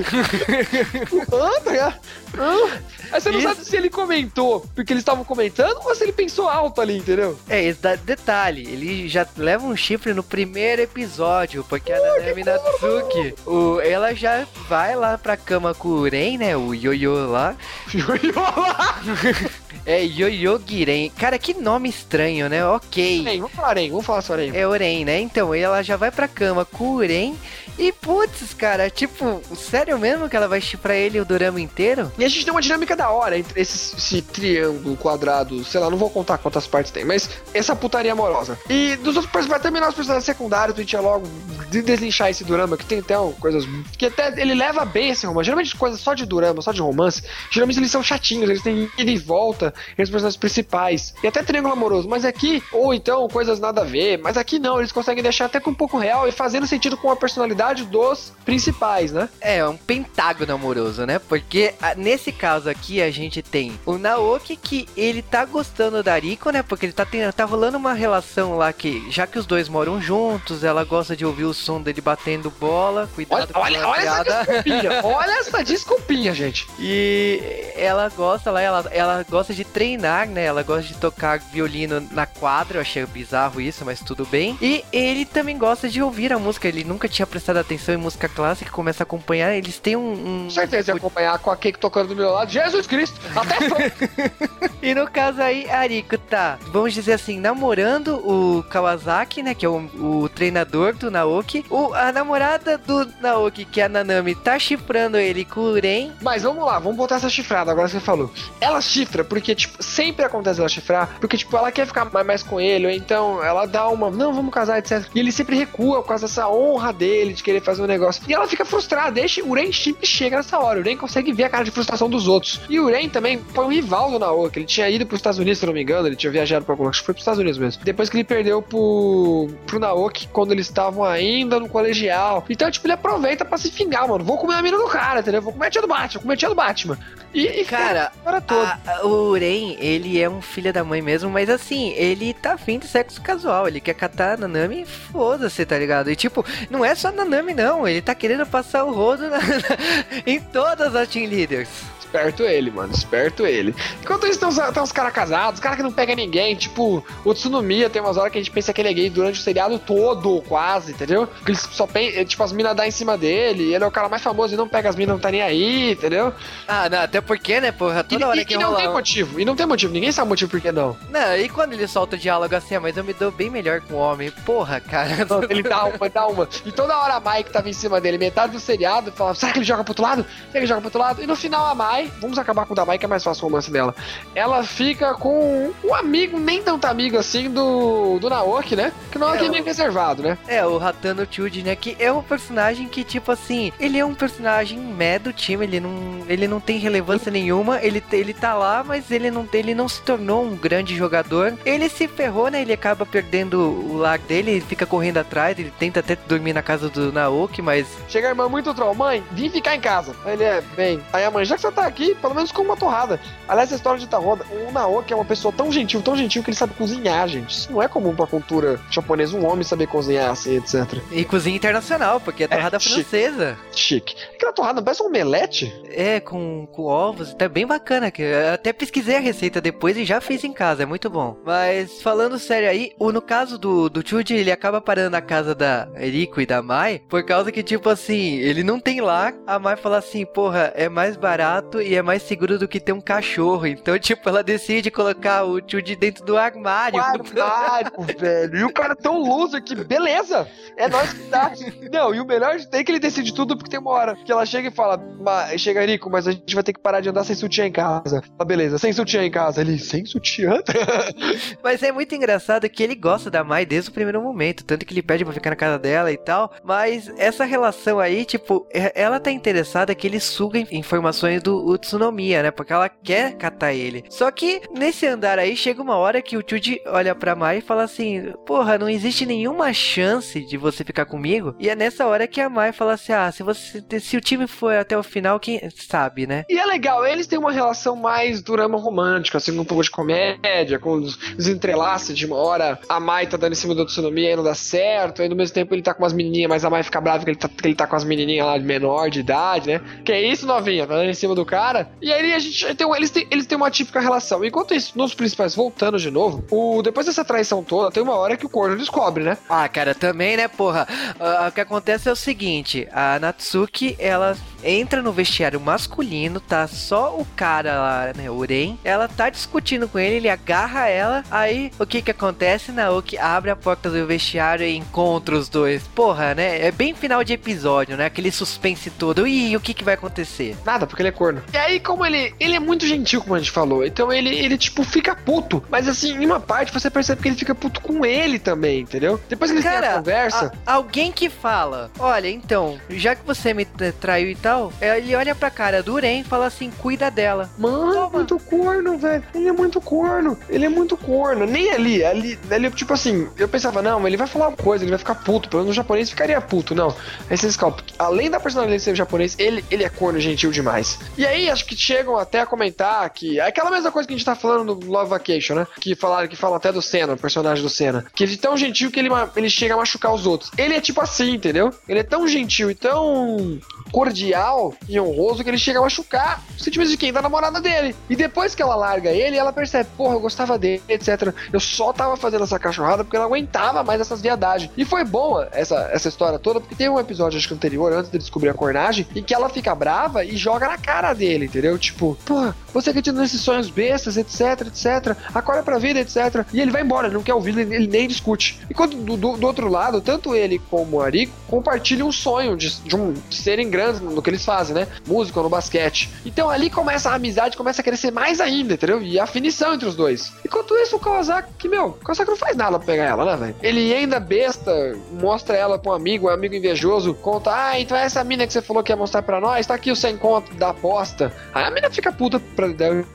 ah, tá ligado? Ah. Aí você não Isso. sabe se ele comentou porque eles estavam comentando ou se ele pensou alto ali, entendeu? É, esse detalhe, ele já leva um chifre no primeiro episódio, porque a Nanami Natsuki, o, ela já vai lá pra cama com o Ren, né, o Yoyo lá, é Yoyo Giren. Cara, que nome estranho, né, ok. Bem, vamos falar, Ren, vamos falar só, Ren. É o Ren, né? Então, ela já vai pra cama com o Ren e, putz, cara, tipo, sério mesmo que ela vai chifrar ele o dorama inteiro? E a gente tem uma dinâmica da hora entre esse, esse triângulo, quadrado, sei lá, não vou contar quantas partes tem, mas essa putaria amorosa. E dos outros personagens, vai terminar os personagens secundários, pra gente já logo de desinchar esse drama, que tem até um, coisas. Que até ele leva bem esse romance. Geralmente coisas só de drama, só de romance, geralmente eles são chatinhos, eles têm ida e volta entre os personagens principais. E até triângulo amoroso, mas aqui, ou então coisas nada a ver, mas aqui não, eles conseguem deixar até com um pouco real e fazendo sentido com a personalidade dos principais, né? É, um pentágono amoroso, né? Porque nesse caso aqui a gente tem o Naoki que ele tá gostando da Riko, né? Porque ele tá, tendo, tá rolando uma relação lá que, já que os dois moram juntos, ela gosta de ouvir o som dele batendo bola, Olha, cuidado com olha, a olha essa desculpinha, olha essa desculpinha, gente. E ela gosta lá, ela, ela gosta de treinar, né? Ela gosta de tocar violino na quadra, eu achei bizarro isso, mas tudo bem. E ele também gosta de ouvir a música, ele nunca tinha prestado atenção em música clássica, começa a acompanhar, eles têm um... um- Com certeza ia acompanhar com a Cake tocando do meu lado. Jesus Cristo! Até. E no caso aí, Ariko tá, vamos dizer assim, namorando o Kawasaki, né? Que é o, o treinador do Naoki. O, a namorada do Naoki, que é a Nanami, tá chifrando ele com o Ren. Mas vamos lá, vamos botar essa chifrada, agora que você falou. Ela chifra porque, tipo, sempre acontece ela chifrar, porque, tipo, ela quer ficar mais, com ele, ou então ela dá uma, não, vamos casar, etc. E ele sempre recua por causa dessa honra dele de querer fazer um negócio. E ela fica frustrada, deixa, o Ren sempre chega nessa hora, o Ren consegue ver a cara de frustração dos outros. E o Ren também foi um rival do Naoki, ele tinha ido pros Estados Unidos, se não me engano, ele tinha viajado pra algum, que foi pros Estados Unidos mesmo. Depois que ele perdeu pro, pro Naoki, quando eles estavam ainda no colegial. Então, tipo, ele aproveita pra se fingar, mano. Vou comer a mina do cara, entendeu? Vou comer a tia do Batman, vou comer a tia do Batman. E, e Cara, Para todo. A- o Ren, ele é um filho da mãe mesmo, mas assim, ele tá afim de sexo casual. Ele quer catar a Nanami e foda-se, tá ligado? E tipo, não é só a Nanami, não. Ele tá querendo passar o rodo na- em todas as team leaders. Esperto ele, mano. Esperto ele. Enquanto isso, tem uns, tem uns caras casados, cara que não pega ninguém. Tipo, o Tsunomiya tem umas horas que a gente pensa que ele é gay durante o seriado todo, quase, entendeu? Porque ele só pensa, tipo, as minas dão em cima dele. Ele é o cara mais famoso e não pega as minas, não tá nem aí, entendeu? Ah, não, até porque, né, porra, E, toda hora e- que e não tem um- motivo. E não tem motivo. Ninguém sabe o motivo por que não. Não, e quando ele solta o diálogo assim, ah, mas eu me dou bem melhor com o homem. Porra, cara. Ele dá uma, dá uma. E toda hora a Mai que tava em cima dele, metade do seriado, falava, será que ele joga pro outro lado? Será que ele joga pro outro lado? E no final a Mai Vamos acabar com o da Mai que é mais fácil o romance dela. Ela fica com um amigo, nem tanto amigo assim, do, do Naoki, né? Que o Naoki é, É, meio reservado, né? É, o Hatano Chuji, né? Que é um personagem que, tipo assim, ele é um personagem meh do time, ele não, ele não tem relevância nenhuma, ele, ele tá lá, mas ele não, ele não se tornou um grande jogador. Ele se ferrou, né? Ele acaba perdendo o lar dele, ele fica correndo atrás, ele tenta até dormir na casa do Naoki, mas Chega a irmã muito troll, mãe, vim ficar em casa. Aí ele é, bem. Aí a mãe, já que você tá aqui, pelo menos com uma torrada. Aliás, essa história de Taroda, o Naoki é uma pessoa tão gentil, tão gentil que ele sabe cozinhar, gente. Isso não é comum pra cultura japonesa, um homem saber cozinhar, assim, etc. e cozinha internacional, porque é torrada chique. francesa. Chique. Aquela torrada parece um omelete. É, com, com ovos, tá bem bacana. Que eu até pesquisei a receita depois e já fiz em casa, é muito bom. Mas falando sério aí, o, no caso do, do Chuji, ele acaba parando na casa da Eriko e da Mai, por causa que, tipo assim, ele não tem lá, a Mai fala assim, porra, é mais barato e é mais seguro do que ter um cachorro. Então, tipo, ela decide colocar o Chuji dentro do armário. O armário, velho. E o cara é tão loser que, beleza, é nós que dá. Não, e o melhor de ter é que ele decide tudo porque tem uma hora que ela chega e fala, "Ma- chega Rico, mas a gente vai ter que parar de andar sem sutiã em casa. Ah, beleza, sem sutiã em casa. Ele, sem sutiã? Mas é muito engraçado que ele gosta da Mai desde o primeiro momento, tanto que ele pede pra ficar na casa dela e tal. Mas essa relação aí, tipo, é- ela tá interessada que ele suga in- informações do Utsunomiya, né? Porque ela quer catar ele. Só que nesse andar aí chega uma hora que o Chuji olha pra Mai e fala assim: Porra, não existe nenhuma chance de você ficar comigo. E é nessa hora que a Mai fala assim: Ah, se você se o time for até o final, quem sabe, né? E é legal, eles têm uma relação mais durama romântica, assim, um pouco de comédia, com os, os entrelaces de uma hora a Mai tá dando em cima do Tsunami aí não dá certo, aí no mesmo tempo ele tá com as menininhas, mas a Mai fica brava que ele tá, que ele tá com as menininhas lá de menor de idade, né? Que é isso, novinha, tá dando em cima do cara. E aí a gente tem, eles, têm, eles têm uma típica relação. Enquanto isso, nos principais, voltando de novo, o, depois dessa traição toda, tem uma hora que o corno descobre, né? Ah, cara, também, né, porra? Ah, o que acontece é o seguinte: a Natsuki, ela entra no vestiário masculino, tá só o cara lá, né, o Ren. Ela tá discutindo com ele, ele agarra ela. Aí, o que que acontece? Naoki abre a porta do vestiário e encontra os dois. Porra, né? É bem final de episódio, né? Aquele suspense todo. E o que que vai acontecer? Nada, porque ele é corno. E aí, como ele, ele é muito gentil, como a gente falou, então ele, ele, tipo, fica puto. Mas assim, em uma parte você percebe que ele fica puto com ele também, entendeu? Depois que eles têm a Cara, conversa. a- alguém que fala, olha, então, já que você me tra- traiu e tal, é, ele olha pra cara do Ren e fala assim, cuida dela. Mano, Toma. muito corno, velho. Ele é muito corno. Ele é muito corno. Nem ali, ali, ali, tipo assim, eu pensava, não, ele vai falar uma coisa, ele vai ficar puto. Pelo menos no japonês ficaria puto, não. Aí vocês além da personalidade ser japonês, ele, ele é corno gentil demais. E aí, acho que chegam até a comentar que. É aquela mesma coisa que a gente tá falando no Love Vacation, né? Que falaram que falam até do Senna, o personagem do Senna. Que ele é tão gentil que ele, ele chega a machucar os outros. Ele é tipo assim, entendeu? Ele é tão gentil e tão cordial e honroso que ele chega a machucar os sentimentos de quem? Da namorada dele. E depois que ela larga ele, ela percebe, porra, eu gostava dele, etc. Eu só tava fazendo essa cachorrada porque eu não aguentava mais essas viadagens. E foi boa essa, essa história toda, porque tem um episódio, acho que anterior, antes de descobrir a cornagem, em que ela fica brava e joga na cara dele, entendeu? Tipo, porra, você acredita nesses sonhos bestas, etc, etc. Acorda pra vida, etc. E ele vai embora, ele não quer ouvir, ele, ele nem discute. Enquanto do, do, do outro lado, tanto ele como o Ariko compartilham um sonho de, de, um, de serem grandes no que eles fazem, né? Música ou no basquete. Então ali começa a amizade, começa a crescer mais ainda, entendeu? E a afinição entre os dois. Enquanto isso, o Kawasaki, meu, o Kawasaki não faz nada pra pegar ela, né, velho? Ele ainda besta, mostra ela pra um amigo, um amigo invejoso, conta, ah, então é essa mina que você falou que ia mostrar pra nós, tá aqui o sem conto da aposta. Aí a mina fica puta pra,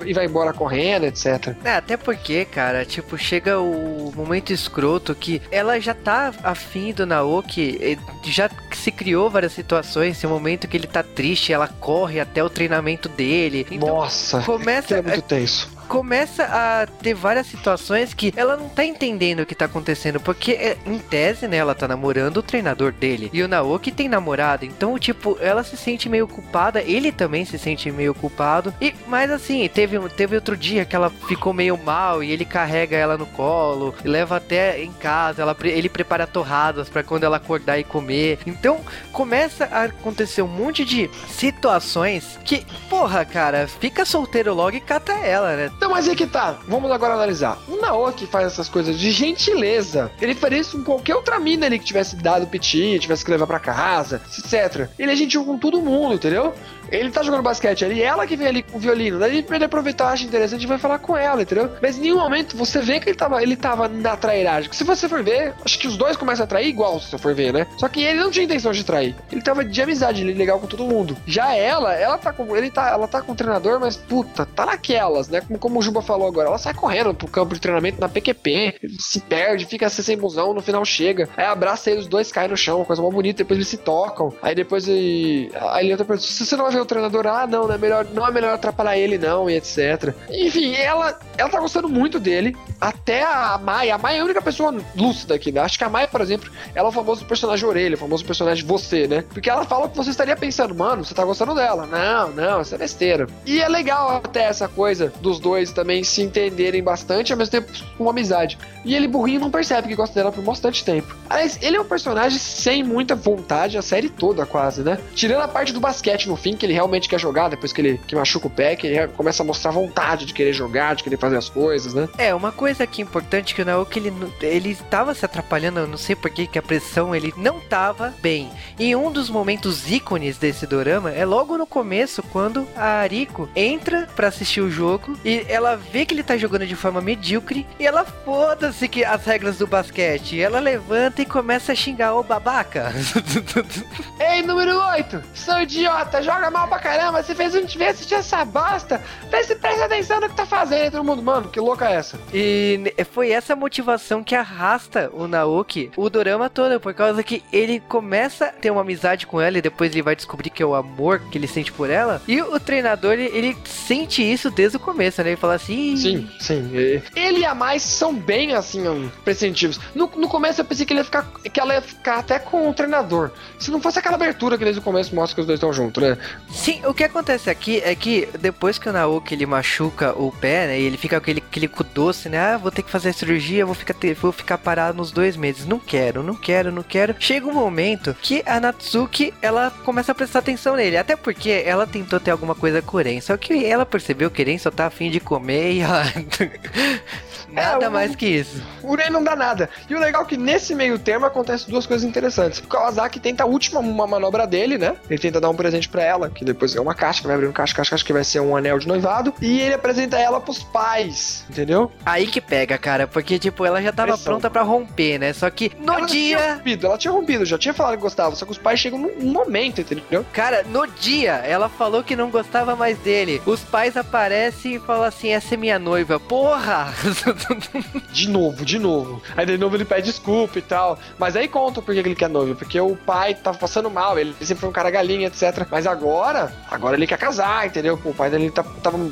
e vai embora correndo, etc. É, até porque, cara, tipo, chega o momento escroto que ela já tá afim do Naoki, eh, já se criou várias situações, esse momento que ele tá triste, ela corre até o treinamento dele. Então Nossa, começa, é muito tenso. Começa a ter várias situações que ela não tá entendendo o que tá acontecendo, porque é, em tese, né, ela tá namorando o treinador dele. E o Naoki tem namorado, então, tipo, ela se sente meio culpada, ele também se sente meio culpado. E mas assim, teve teve outro dia que ela ficou meio mal e ele carrega ela no colo leva até em casa, ela, ele prepara torradas pra quando ela acordar e comer. Então, começa a acontecer um monte de situações que, porra, cara, fica solteiro logo e cata ela, né? Então, mas aí que tá. Vamos agora analisar. O Naoki faz essas coisas de gentileza. Ele faria isso com qualquer outra mina ali que tivesse dado piti, tivesse que levar pra casa, etc. Ele é gentil com todo mundo, entendeu? Ele tá jogando basquete ali, ela que vem ali com o violino. Daí pra ele aproveitar, acha interessante vai falar com ela, entendeu? Mas em nenhum momento você vê que ele tava, ele tava na trairagem. Se você for ver, acho que os dois começam a trair igual, se você for ver, né? Só que ele não tinha intenção de trair. Ele tava de amizade, ele legal com todo mundo. Já ela, ela tá com. Ele tá, ela tá com o treinador, mas puta, tá naquelas, né? Como, como o Juba falou agora, ela sai correndo pro campo de treinamento na PQP, se perde, fica sem busão, no final chega. Aí abraça ele, os dois caem no chão, coisa mó bonita, depois eles se tocam. Aí depois ele. Aí ele outra pessoa, se você não vai ver o treinador, ah, não, não é melhor, não é melhor atrapalhar ele, não, e etc. Enfim, ela, ela tá gostando muito dele. Até a Maia. A Maia é a única pessoa lúcida aqui, né? Acho que a Maia, por exemplo, ela é o famoso personagem orelha, o famoso personagem você, né? Porque ela fala que você estaria pensando, mano, você tá gostando dela. Não, não, isso é besteira. E é legal até essa coisa dos dois também se entenderem bastante, ao mesmo tempo com amizade. E ele, burrinho, não percebe que gosta dela por bastante tempo. Aliás, ele é um personagem sem muita vontade a série toda, quase, né? Tirando a parte do basquete no fim, que ele realmente quer jogar, depois que ele que machuca o pé, que ele começa a mostrar vontade de querer jogar, de querer fazer as coisas, né? É, uma coisa aqui importante que o Naoki ele, não- ele estava se atrapalhando, eu não sei por que que a pressão ele não tava bem. E um dos momentos ícones desse dorama é logo no começo, quando a Ariko entra pra assistir o jogo e ela vê que ele tá jogando de forma medíocre e ela foda-se que as regras do basquete. E ela levanta e começa a xingar o babaca. Ei, número 8, sou idiota, joga mal pra caramba, você fez um vez assistir essa bosta, vê se presta atenção no que tá fazendo, todo mundo, mano, que louca é essa? E foi essa motivação que arrasta o Naoki o dorama todo, por causa que ele começa a ter uma amizade com ela e depois ele vai descobrir que é o amor que ele sente por ela. E o treinador, ele, ele sente isso desde o começo, né? Ele fala assim... "Ih, Sim, sim. Ele e a Mais são bem, assim, hum, pressentíveis. No, no começo eu pensei que, ele ia ficar, que ela ia ficar até com o treinador. Se não fosse aquela abertura que desde o começo mostra que os dois estão juntos, né? Sim, o que acontece aqui é que depois que o Naoki ele machuca o pé, né? E ele fica com aquele, cu doce, né? Ah, vou ter que fazer a cirurgia, vou ficar, ter- vou ficar parado nos dois meses. Não quero, não quero, não quero. Chega um momento que a Natsuki ela começa a prestar atenção nele. Até porque ela tentou ter alguma coisa com o Eren. Só que ela percebeu que o Eren só tá afim de comer e ela. Nada É, o- mais que isso. O Ren não dá nada. E o legal é que nesse meio termo acontece duas coisas interessantes. O Kawasaki tenta a última uma manobra dele, né? Ele tenta dar um presente pra ela, que depois é uma caixa, que vai abrir um caixa, caixa, caixa, que vai ser um anel de noivado. E ele apresenta ela pros pais, entendeu? Aí que pega, cara, porque tipo, ela já tava Pressão. pronta pra romper, né? Só que no ela já tinha dia. rompido, ela tinha rompido, já tinha falado que gostava, só que os pais chegam num momento, entendeu? Cara, no dia ela falou que não gostava mais dele. Os pais aparecem e falam assim: essa é minha noiva. Porra! De novo, de novo. Aí de novo ele pede desculpa e tal. Mas aí conta por que ele quer noiva. Porque o pai tava passando mal, ele sempre foi um cara galinha, etc. Mas agora, agora ele quer casar, entendeu? O pai dele tá,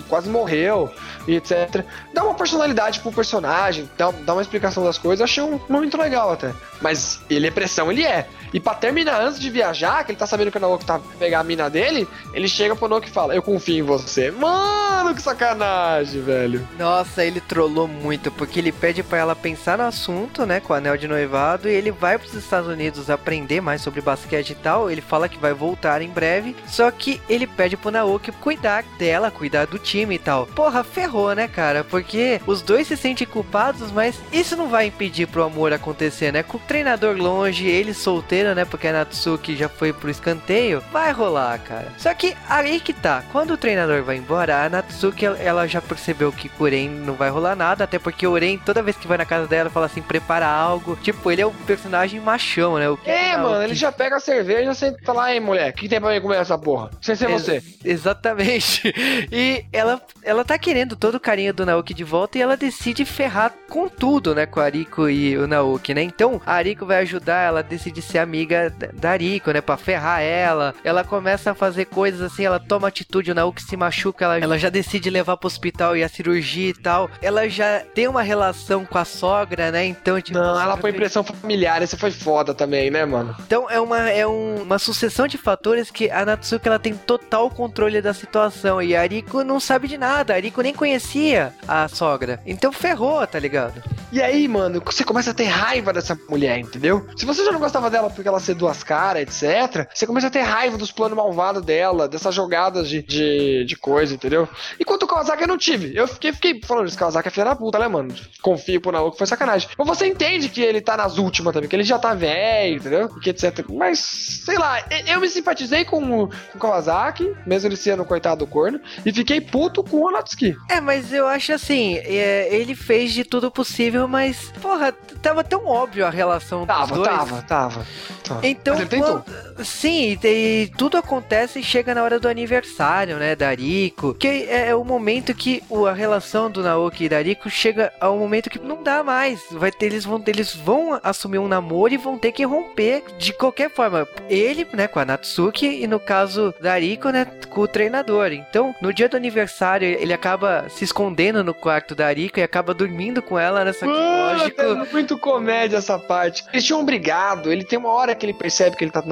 quase morreu e etc. Dá uma personalidade pro personagem, dá, dá uma explicação das coisas. Achei um muito legal até. Mas ele é pressão, ele é. E pra terminar, antes de viajar, que ele tá sabendo que o Naoki tá pegar a mina dele, ele chega pro Naoki e fala: Eu confio em você. Mano, que sacanagem, velho. Nossa, ele trollou muito, porque ele pede pra ela pensar no assunto, né, com o anel de noivado, e ele vai pros Estados Unidos aprender mais sobre basquete e tal. Ele fala que vai voltar em breve, só que ele pede pro Naoki cuidar dela, cuidar do time e tal. Porra, ferrou, né, cara? Porque os dois se sentem culpados, mas isso não vai impedir pro amor acontecer, né? Com o treinador longe, ele solteiro, né? Porque a Natsuki já foi pro escanteio, vai rolar, cara. Só que aí que tá, quando o treinador vai embora, a Natsuki ela- já percebeu que Eren não vai rolar nada, até porque o Eren, toda vez que vai na casa dela, fala assim: prepara algo. Tipo, ele é o personagem machão, né? É, o mano, que- ele já pega a cerveja e senta lá, hein, mulher? O que tem pra mim comer essa porra? Sem ser você. Ex- exatamente. E ela, ela tá querendo todo o carinho do Naoki de volta e ela decide ferrar com tudo, né? Com a Ariko e o Naoki, né? Então a Ariko vai ajudar, ela decide ser amiga da- da Ariko, né? Pra ferrar ela. Ela começa a fazer coisas assim, ela toma atitude, o Naoki se machuca, ela, ela já decide levar pro hospital e a cirurgia e tal. Ela já tem uma relação com a sogra, né? Então, tipo. Não, ela põe pressão familiar, esse foi foda também, né, mano? Então é uma, é um- uma sucessão de fatores que a Natsuki ela tem total controle da situação e a Ariko não sabe de nada. A Ariko nem conhecia a sogra. Então ferrou, tá ligado? E aí, mano, você começa a ter raiva dessa mulher, entendeu? Se você já não gostava dela porque ela ser duas caras, etc., você começa a ter raiva dos planos malvados dela, dessas jogadas de, de, de coisa, entendeu? Enquanto o Kawasaki eu não tive. Eu fiquei, fiquei falando, esse Kawasaki é filha da puta, né, mano? Confio pro Naoki, foi sacanagem. Mas você entende que ele tá nas últimas também, que ele já tá velho, entendeu? E que etc. Mas, sei lá, eu- me simpatizei com, o- com o Kawasaki, mesmo ele sendo coitado do corno, e fiquei puto com o Natsuki. É, mas eu acho assim, é, ele fez de tudo possível, mas, porra, tava tão óbvio a relação dos Tava, dois. tava, tava, tava. Então, Mas ele tentou. quando- sim, e, e tudo acontece e chega na hora do aniversário, né, da Riko, que é, é o momento que o- a relação do Naoki e da Riko chega ao momento que não dá mais. Vai ter, eles vão, eles vão assumir um namoro e vão ter que romper de qualquer forma. Ele, né, com a Natsuki e no caso da Riko, né, com o treinador. Então, no dia do aniversário, ele acaba se escondendo no quarto da Riko e acaba dormindo com ela nessa Mano, lógico. é muito comédia essa parte. Eles tinham brigado, ele tem uma hora que ele percebe que ele tá,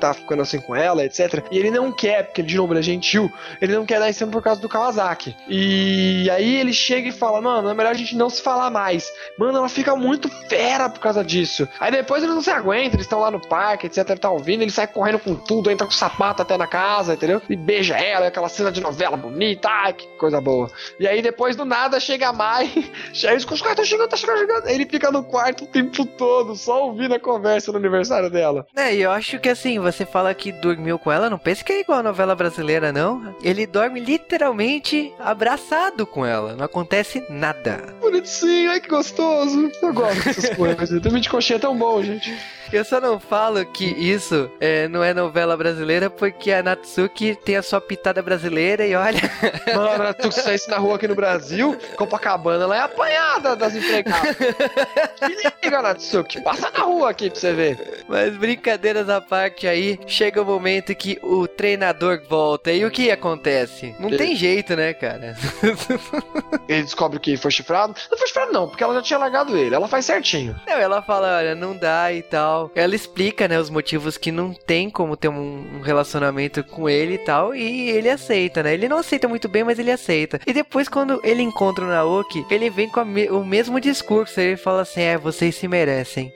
tá ficando assim com ela, etc. E ele não quer, porque de novo ele é gentil, ele não quer dar em cima por causa do Kawasaki. E aí ele chega e fala, mano, é melhor a gente não se falar mais. Mano, ela fica muito fera por causa disso. Aí depois eles não se aguentam, eles estão lá no parque, etc. Tá ouvindo, ele sai correndo com tudo, entra com sapato até na casa, entendeu? E beija ela, aquela cena de novela bonita, ai, que coisa boa. E aí depois do nada chega a Mai, chega, os caras tá chegando, tá chegando, chegando. Aí ele fica no quarto o tempo todo, só ouvindo a conversa no aniversário dela. É, e eu acho que assim, você fala que dormiu com ela, não pense que é igual a novela brasileira, não. Ele dorme literalmente abraçado com ela, não acontece nada. Bonitinho, ai que gostoso. Eu gosto dessas coisas. Dormir de coxinha é tão bom, gente. Eu só não falo que isso é, não é novela brasileira porque a Natsuki tem a sua pitada brasileira e olha, Mano, tu que saísse na rua aqui no Brasil, Copacabana, ela é apanhada das empregadas. Se liga, Natsuki, passa na rua aqui pra você ver. mas brincadeiras à parte aí, chega o momento que o treinador volta e o que acontece? Não Ele- tem jeito, né, cara? Ele descobre que foi chifrado. Não foi chifrado, não, porque ela já tinha largado ele. Ela faz certinho. Não, ela fala, olha, não dá e tal. Ela explica, né, os motivos que não tem como ter um, um relacionamento com ele e tal. E ele aceita, né? Ele não aceita muito bem, mas ele aceita. E depois, quando ele encontra o Naoki, ele vem com me- o mesmo discurso. Ele fala assim: é, vocês se merecem.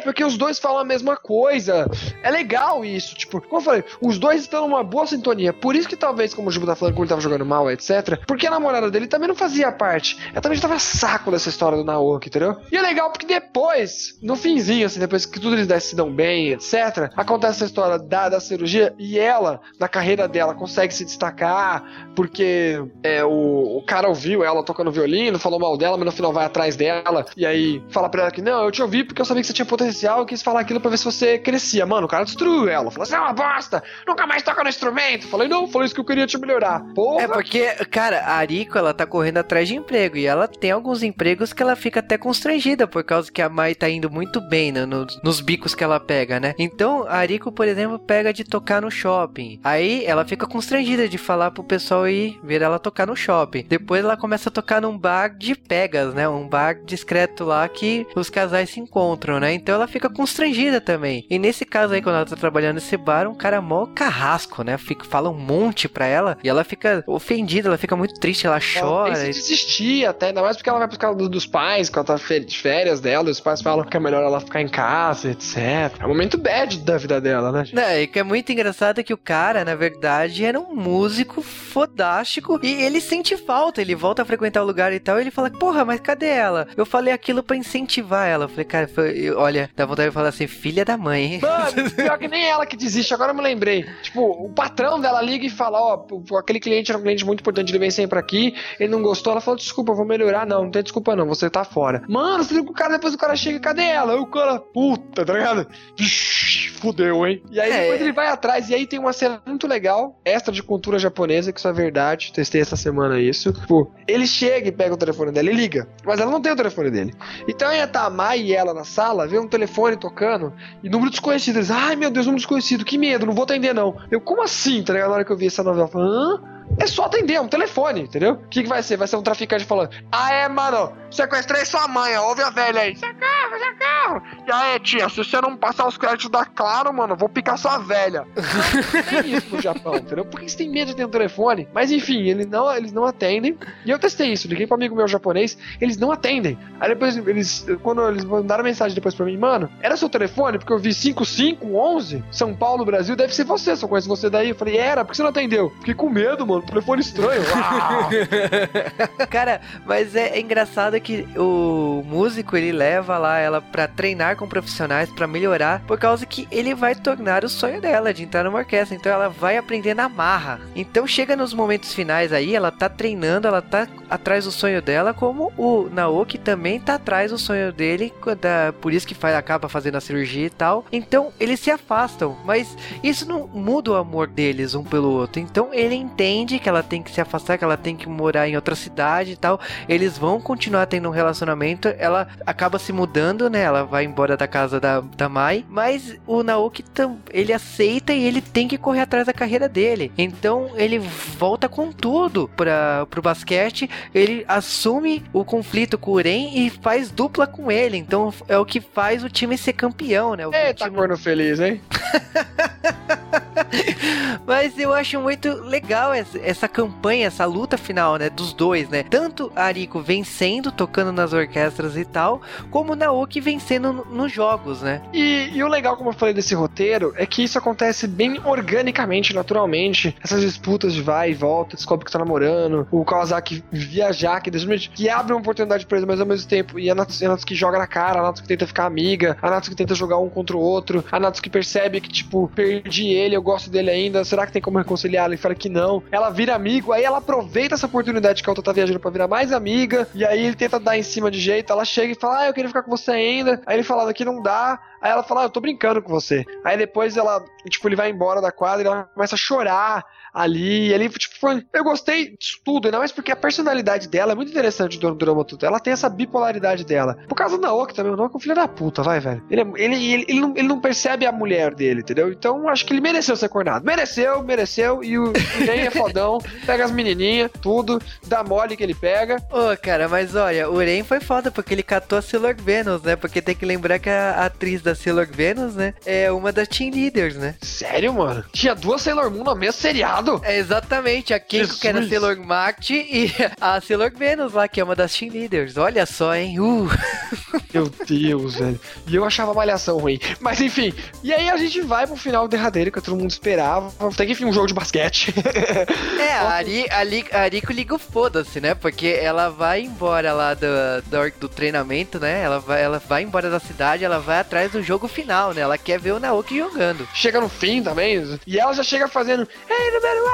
Porque os dois falam a mesma coisa. É legal isso. Tipo, como eu falei, os dois estão numa boa sintonia. Por isso que talvez, como o Juba tá falando, como ele tava jogando mal, etc. Porque a namorada dele também não fazia parte. Ela também já tava saco dessa história do Naoki, entendeu? E é legal porque depois, no finzinho, assim, depois que tudo eles se dão bem, etc. Acontece essa história da, da cirurgia e ela, na carreira dela, consegue se destacar porque é, o, o cara ouviu ela tocando violino, falou mal dela, mas no final vai atrás dela e aí fala pra ela que não, eu te ouvi porque eu sabia que você tinha potencial, eu quis falar aquilo pra ver se você crescia. Mano, o cara destruiu ela. Falou, você é uma bosta, nunca mais toca no instrumento. Falei, não, falei isso que eu queria te melhorar. Porra. É porque, cara, a Ariko, ela tá correndo atrás de emprego. E ela tem alguns empregos que ela fica até constrangida, por causa que a Mai tá indo muito bem né, nos, nos bicos que ela pega, né? Então, a Ariko, por exemplo, pega de tocar no shopping. Aí, ela fica constrangida de falar pro pessoal ir ver ela tocar no shopping. Depois, ela começa a tocar num bar de pegas, né? Um bar discreto lá que os casais se encontram, né? Então, ela fica constrangida também. E nesse caso aí, quando ela tá trabalhando nesse bar, um cara mó carrasco, né? Fica, fala um monte pra ela e ela fica ofendida, ela fica muito triste, ela Ela chora. e- que desistir até, ainda mais porque ela vai por causa dos pais, quando ela tá de férias dela, e os pais falam que é melhor ela ficar em casa, etc. É um momento bad da vida dela, né? Não, e que é muito engraçado que o cara, na verdade, era um músico fodástico e ele sente falta. Ele volta a frequentar o lugar e tal. E ele fala: Porra, mas cadê ela? Eu falei aquilo pra incentivar ela. Eu falei, cara, foi- olha, dá vontade de falar assim: Filha da mãe, hein? Mano, pior que nem ela que desiste, agora eu me lembrei. Tipo, o patrão dela liga e fala: Ó, pô, aquele cliente era um cliente muito importante, ele vem sempre aqui, ele não gostou. Ela falou: Desculpa, vou melhorar. Não, não tem desculpa não, você tá fora. Mano, você liga pro cara, depois o cara chega, cadê ela? Aí o cara, puta, tá ligado? Ixi, Fudeu, hein? E aí É. depois ele vai atrás, e aí tem uma cena muito legal, extra de cultura japonesa, que isso é verdade, testei essa semana isso. Tipo, ele chega e pega o telefone dela e liga, mas ela não tem o telefone dele. Então ia tá a Mai e ela na sala, vê um telefone tocando, e número desconhecido. Eles, ai meu Deus, número desconhecido, que medo, não vou atender não. Eu, como assim, tá ligado? Na hora que eu vi essa novela, eu falei, hã? É só atender, é um telefone, entendeu? O que, que vai ser? Vai ser um traficante falando: Ah, é, mano, sequestrei sua mãe, ó, ouve a velha aí. Socorro, socorro. E aí, tia, se você não passar os créditos da Claro, mano, vou picar sua velha. Não tem isso no Japão, entendeu? Por que você tem medo de ter um telefone? Mas enfim, eles não, eles não atendem. E eu testei isso, liguei pra um amigo meu japonês, eles não atendem. Aí depois, eles, quando eles mandaram mensagem depois pra mim, mano, era seu telefone? Porque eu vi 5511, São Paulo, Brasil, deve ser você, só conheço você daí. Eu falei, era, por que você não atendeu? Fiquei com medo, mano, telefone estranho. Cara, mas é, é engraçado que o músico ele leva lá ela pra treinar com profissionais pra melhorar, por causa que ele vai tornar o sonho dela de entrar numa orquestra. Então ela vai aprender na marra. Então chega nos momentos finais aí, ela tá treinando, ela tá atrás do sonho dela, como o Naoki também tá atrás do sonho dele, da- por isso que faz, acaba fazendo a cirurgia e tal. Então eles se afastam, mas isso não muda o amor deles um pelo outro. Então ele entende que ela tem que se afastar, que ela tem que morar em outra cidade e tal. Eles vão continuar tendo um relacionamento. Ela acaba se mudando, né? Ela vai embora da casa da, da Mai. Mas o Naoki ele aceita e ele tem que correr atrás da carreira dele. Então ele volta com tudo para pro basquete. Ele assume o conflito com o Uren e faz dupla com ele. Então é o que faz o time ser campeão, né? O Eita, time- corno feliz, hein? Mas eu acho muito legal essa, campanha, essa luta final, né? Dos dois, né? Tanto Ariko vencendo, tocando nas orquestras e tal, como Naoki vencendo no- nos jogos, né? E, e o legal, como eu falei desse roteiro, é que isso acontece bem organicamente, naturalmente. Essas disputas de vai e volta, descobre que tá namorando, o Kawasaki viajar, que, que abre uma oportunidade pra eles, mas ao mesmo tempo, e a Natsuki, a Natsuki joga na cara, a Natsuki tenta ficar amiga, a Natsuki tenta jogar um contra o outro, a Natsuki percebe que, tipo, perdi ele, eu gosto dele ainda, será que tem como reconciliar? Ele fala que não. Ela vira amigo, aí ela aproveita essa oportunidade que a outra tá viajando pra virar mais amiga, e aí ele tenta dar em cima de jeito, ela chega e fala, ah, eu queria ficar com você ainda, aí ele fala que não dá, Aí ela fala, ah, eu tô brincando com você. Aí depois ela, tipo, ele vai embora da quadra e ela começa a chorar ali. E ali, tipo, foi- eu gostei disso tudo, ainda mais porque a personalidade dela é muito interessante do drama tudo. Ela tem essa bipolaridade dela. Por causa do Naoki também, o Naoki é um filho da puta, vai, velho. Ele, é- ele, ele, ele, não, ele não percebe a mulher dele, entendeu? Então acho que ele mereceu ser cornado. Mereceu, mereceu. E o Ren é fodão, pega as menininhas, tudo, dá mole que ele pega. Ô, cara, mas olha, o Uren foi foda porque ele catou a Sailor Venus, né? Porque tem que lembrar que a atriz da Sailor Venus, né? É uma das team leaders, né? Sério, mano? Tinha duas Sailor Moon no mesmo seriado? É exatamente, a Keiko que era Jesus. Sailor Marte e a Sailor Venus lá, que é uma das team leaders. Olha só, hein? Uh. Meu Deus, velho. E eu achava a malhação ruim. Mas enfim. E aí a gente vai pro final derradeiro que todo mundo esperava. Tem que enfim um jogo de basquete. É, a, Ari, a, Li- a Ariko liga o foda-se, né? Porque ela vai embora lá do, do, do treinamento, né? Ela vai, ela vai embora da cidade, ela vai atrás do jogo final, né? Ela quer ver o Naoki jogando. chega no fim também. E ela já chega fazendo. Ei, número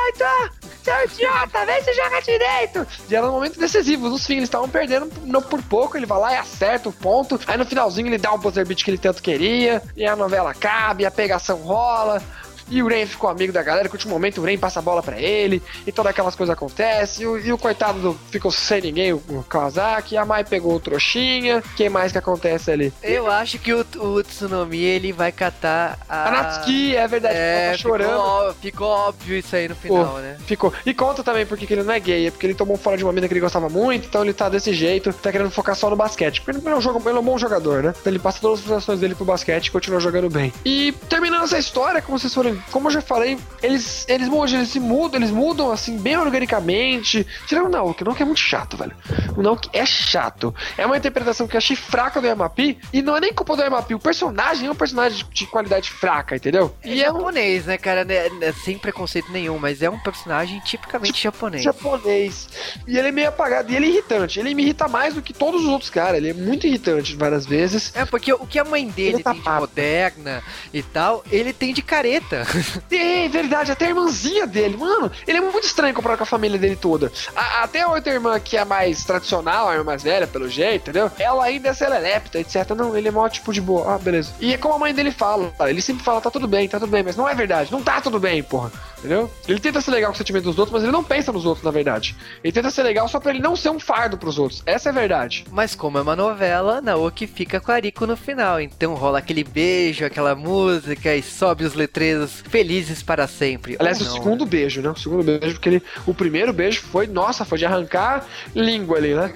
8! Seu idiota, vem se joga direito! E ela no momento decisivo. Nos fins, eles estavam perdendo não por pouco. Ele vai lá e acerta o ponto. Aí no finalzinho ele dá o buzzer beat que ele tanto queria. E a novela acaba, e a pegação rola. E o Ren ficou amigo da galera, que no último momento o Ren passa a bola pra ele, e todas aquelas coisas acontecem, e o, e o coitado do- ficou sem ninguém, o, o Kawasaki, a Mai pegou o trouxinha, quem mais que acontece ali? Eu acho que o, o Tsunomi ele vai catar a. A Natsuki, é verdade, É, tá chorando. Ficou, ó- ficou óbvio isso aí no final, Pô, né? Ficou. E conta também porque que ele não é gay, é porque ele tomou fora de uma mina que ele gostava muito, então ele tá desse jeito, tá querendo focar só no basquete. Porque ele é um, jogo, ele é um bom jogador, né? Então ele passa todas as frustrações dele pro basquete e continua jogando bem. E terminando essa história, como vocês como eu já falei, eles, eles, hoje eles se mudam, eles mudam assim, bem organicamente. Tirando o Naoki, o Naoki é muito chato, velho. O Naoki é chato. É uma interpretação que eu achei fraca do Yamapi, e não é nem culpa do Yamapi, o personagem é um personagem de, de qualidade fraca, entendeu? É E é um japonês, né, cara? Né, né, Sem preconceito nenhum, mas é um personagem tipicamente japonês. japonês. E ele é meio apagado. E ele é irritante. Ele me irrita mais do que todos os outros caras. Ele é muito irritante várias vezes. É, porque o que a mãe dele Ele tá tem de papo. moderna e tal, ele tem de careta. É verdade, até a irmãzinha dele. Mano, ele é muito estranho comparado com a família dele toda. A- até a outra irmã, que é mais tradicional, a irmã mais velha, pelo jeito, entendeu? Ela ainda é celelepta, etc. Não, ele é mó tipo de boa. Ah, beleza. E é como a mãe dele fala. Ele sempre fala, tá tudo bem, tá tudo bem. Mas não é verdade. Não tá tudo bem, porra. entendeu? Ele tenta ser legal com o sentimento dos outros, mas ele não pensa nos outros, na verdade. Ele tenta ser legal só pra ele não ser um fardo pros outros. Essa é a verdade. Mas como é uma novela, Naoki fica com a Ariko no final. Então rola aquele beijo, aquela música e sobe os letreiros felizes para sempre. Aliás, Ou o não, segundo beijo, né? O segundo beijo, porque ele, o primeiro beijo foi, nossa, foi de arrancar língua ali, né?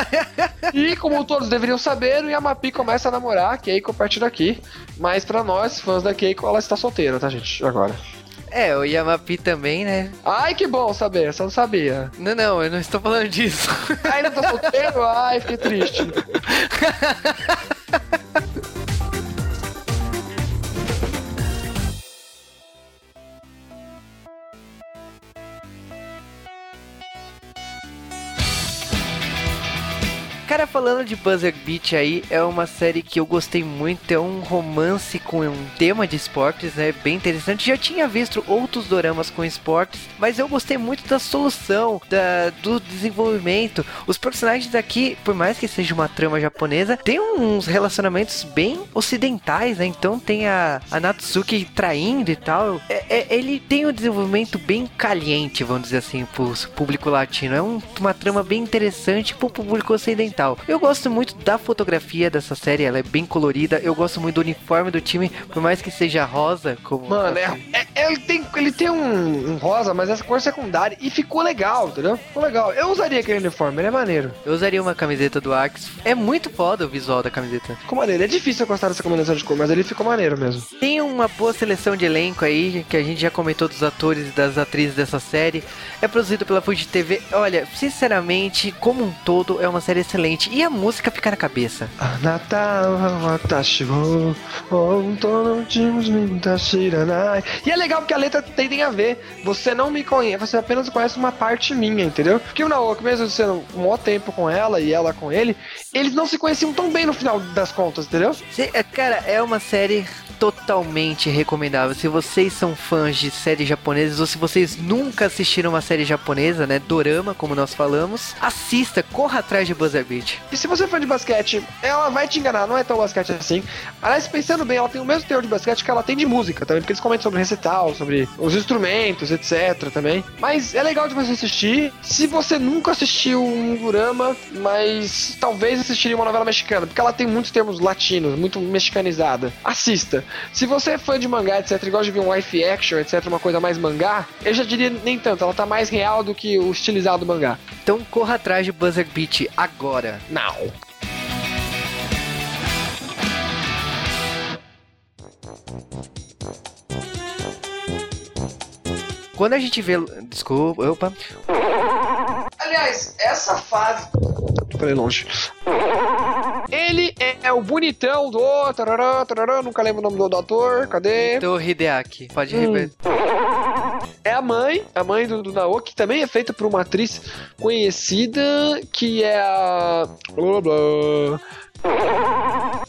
e como todos deveriam saber, o Yamapi começa a namorar a Keiko a partir daqui. Mas pra nós, fãs da Keiko, ela está solteira, tá, gente? Agora. É, o Yamapi também, né? Ai, que bom saber, você não sabia. Não, não, eu não estou falando disso. Ainda tá solteiro? Ai, fiquei triste. Cara, falando de Buzzer Beat aí, é uma série que eu gostei muito, é um romance com um tema de esportes, né? Bem interessante. Já tinha visto outros doramas com esportes, mas eu gostei muito da solução, da, do desenvolvimento. Os personagens aqui, por mais que seja uma trama japonesa, tem uns relacionamentos bem ocidentais, né? Então tem a, a Natsuki traindo e tal. É- é- ele tem um desenvolvimento bem caliente, vamos dizer assim, pro público latino. É um- uma trama bem interessante pro público ocidental. Eu gosto muito da fotografia dessa série, ela é bem colorida. Eu gosto muito do uniforme do time, por mais que seja rosa, como. Mano, é, é- ele tem, ele tem um, um rosa, mas essa cor secundária. E ficou legal, entendeu? Ficou legal. Eu usaria aquele uniforme, ele é maneiro. Eu usaria uma camiseta do Axe. É muito foda o visual da camiseta. Ficou maneiro. É difícil eu gostar dessa combinação de cor, mas ele ficou maneiro mesmo. Tem uma boa seleção de elenco aí, que a gente já comentou dos atores e das atrizes dessa série. É produzido pela Fuji TV. Olha, sinceramente, como um todo, é uma série excelente. E a música fica na cabeça. Natal. E é legal porque a letra tem, tem a ver. Você não me conhece, você apenas conhece uma parte minha, entendeu? Porque o Naoki, mesmo sendo um maior tempo com ela e ela com ele, eles não se conheciam tão bem no final das contas, entendeu? É, cara, é uma série totalmente recomendável. Se vocês são fãs de séries japonesas ou se vocês nunca assistiram uma série japonesa, né, dorama, como nós falamos, assista, corra atrás de Buzzer Beat. E se você é fã de basquete, ela vai te enganar, não é tão basquete assim. Aliás, pensando bem, ela tem o mesmo teor de basquete que ela tem de música também, porque eles comentam sobre recital, sobre os instrumentos, etc. também. Mas é legal de você assistir. Se você nunca assistiu um Gurama, mas talvez assistiria uma novela mexicana, porque ela tem muitos termos latinos, muito mexicanizada. Assista. Se você é fã de mangá, etc., e gosta de ver um live action, etc., uma coisa mais mangá, eu já diria nem tanto, ela tá mais real do que o estilizado do mangá. Então corra atrás de Buzzer Beat agora. Não. Quando a gente vê. Desculpa, opa. Aliás, essa fase. Falei longe. Ele é o bonitão do. Tarará, tarará, nunca lembro o nome do, do ator. Cadê? Então, Hideaki, pode Hum. repetir. É a mãe, a mãe do, do Naoki, que também é feita por uma atriz conhecida, que é a. Blá, blá, blá.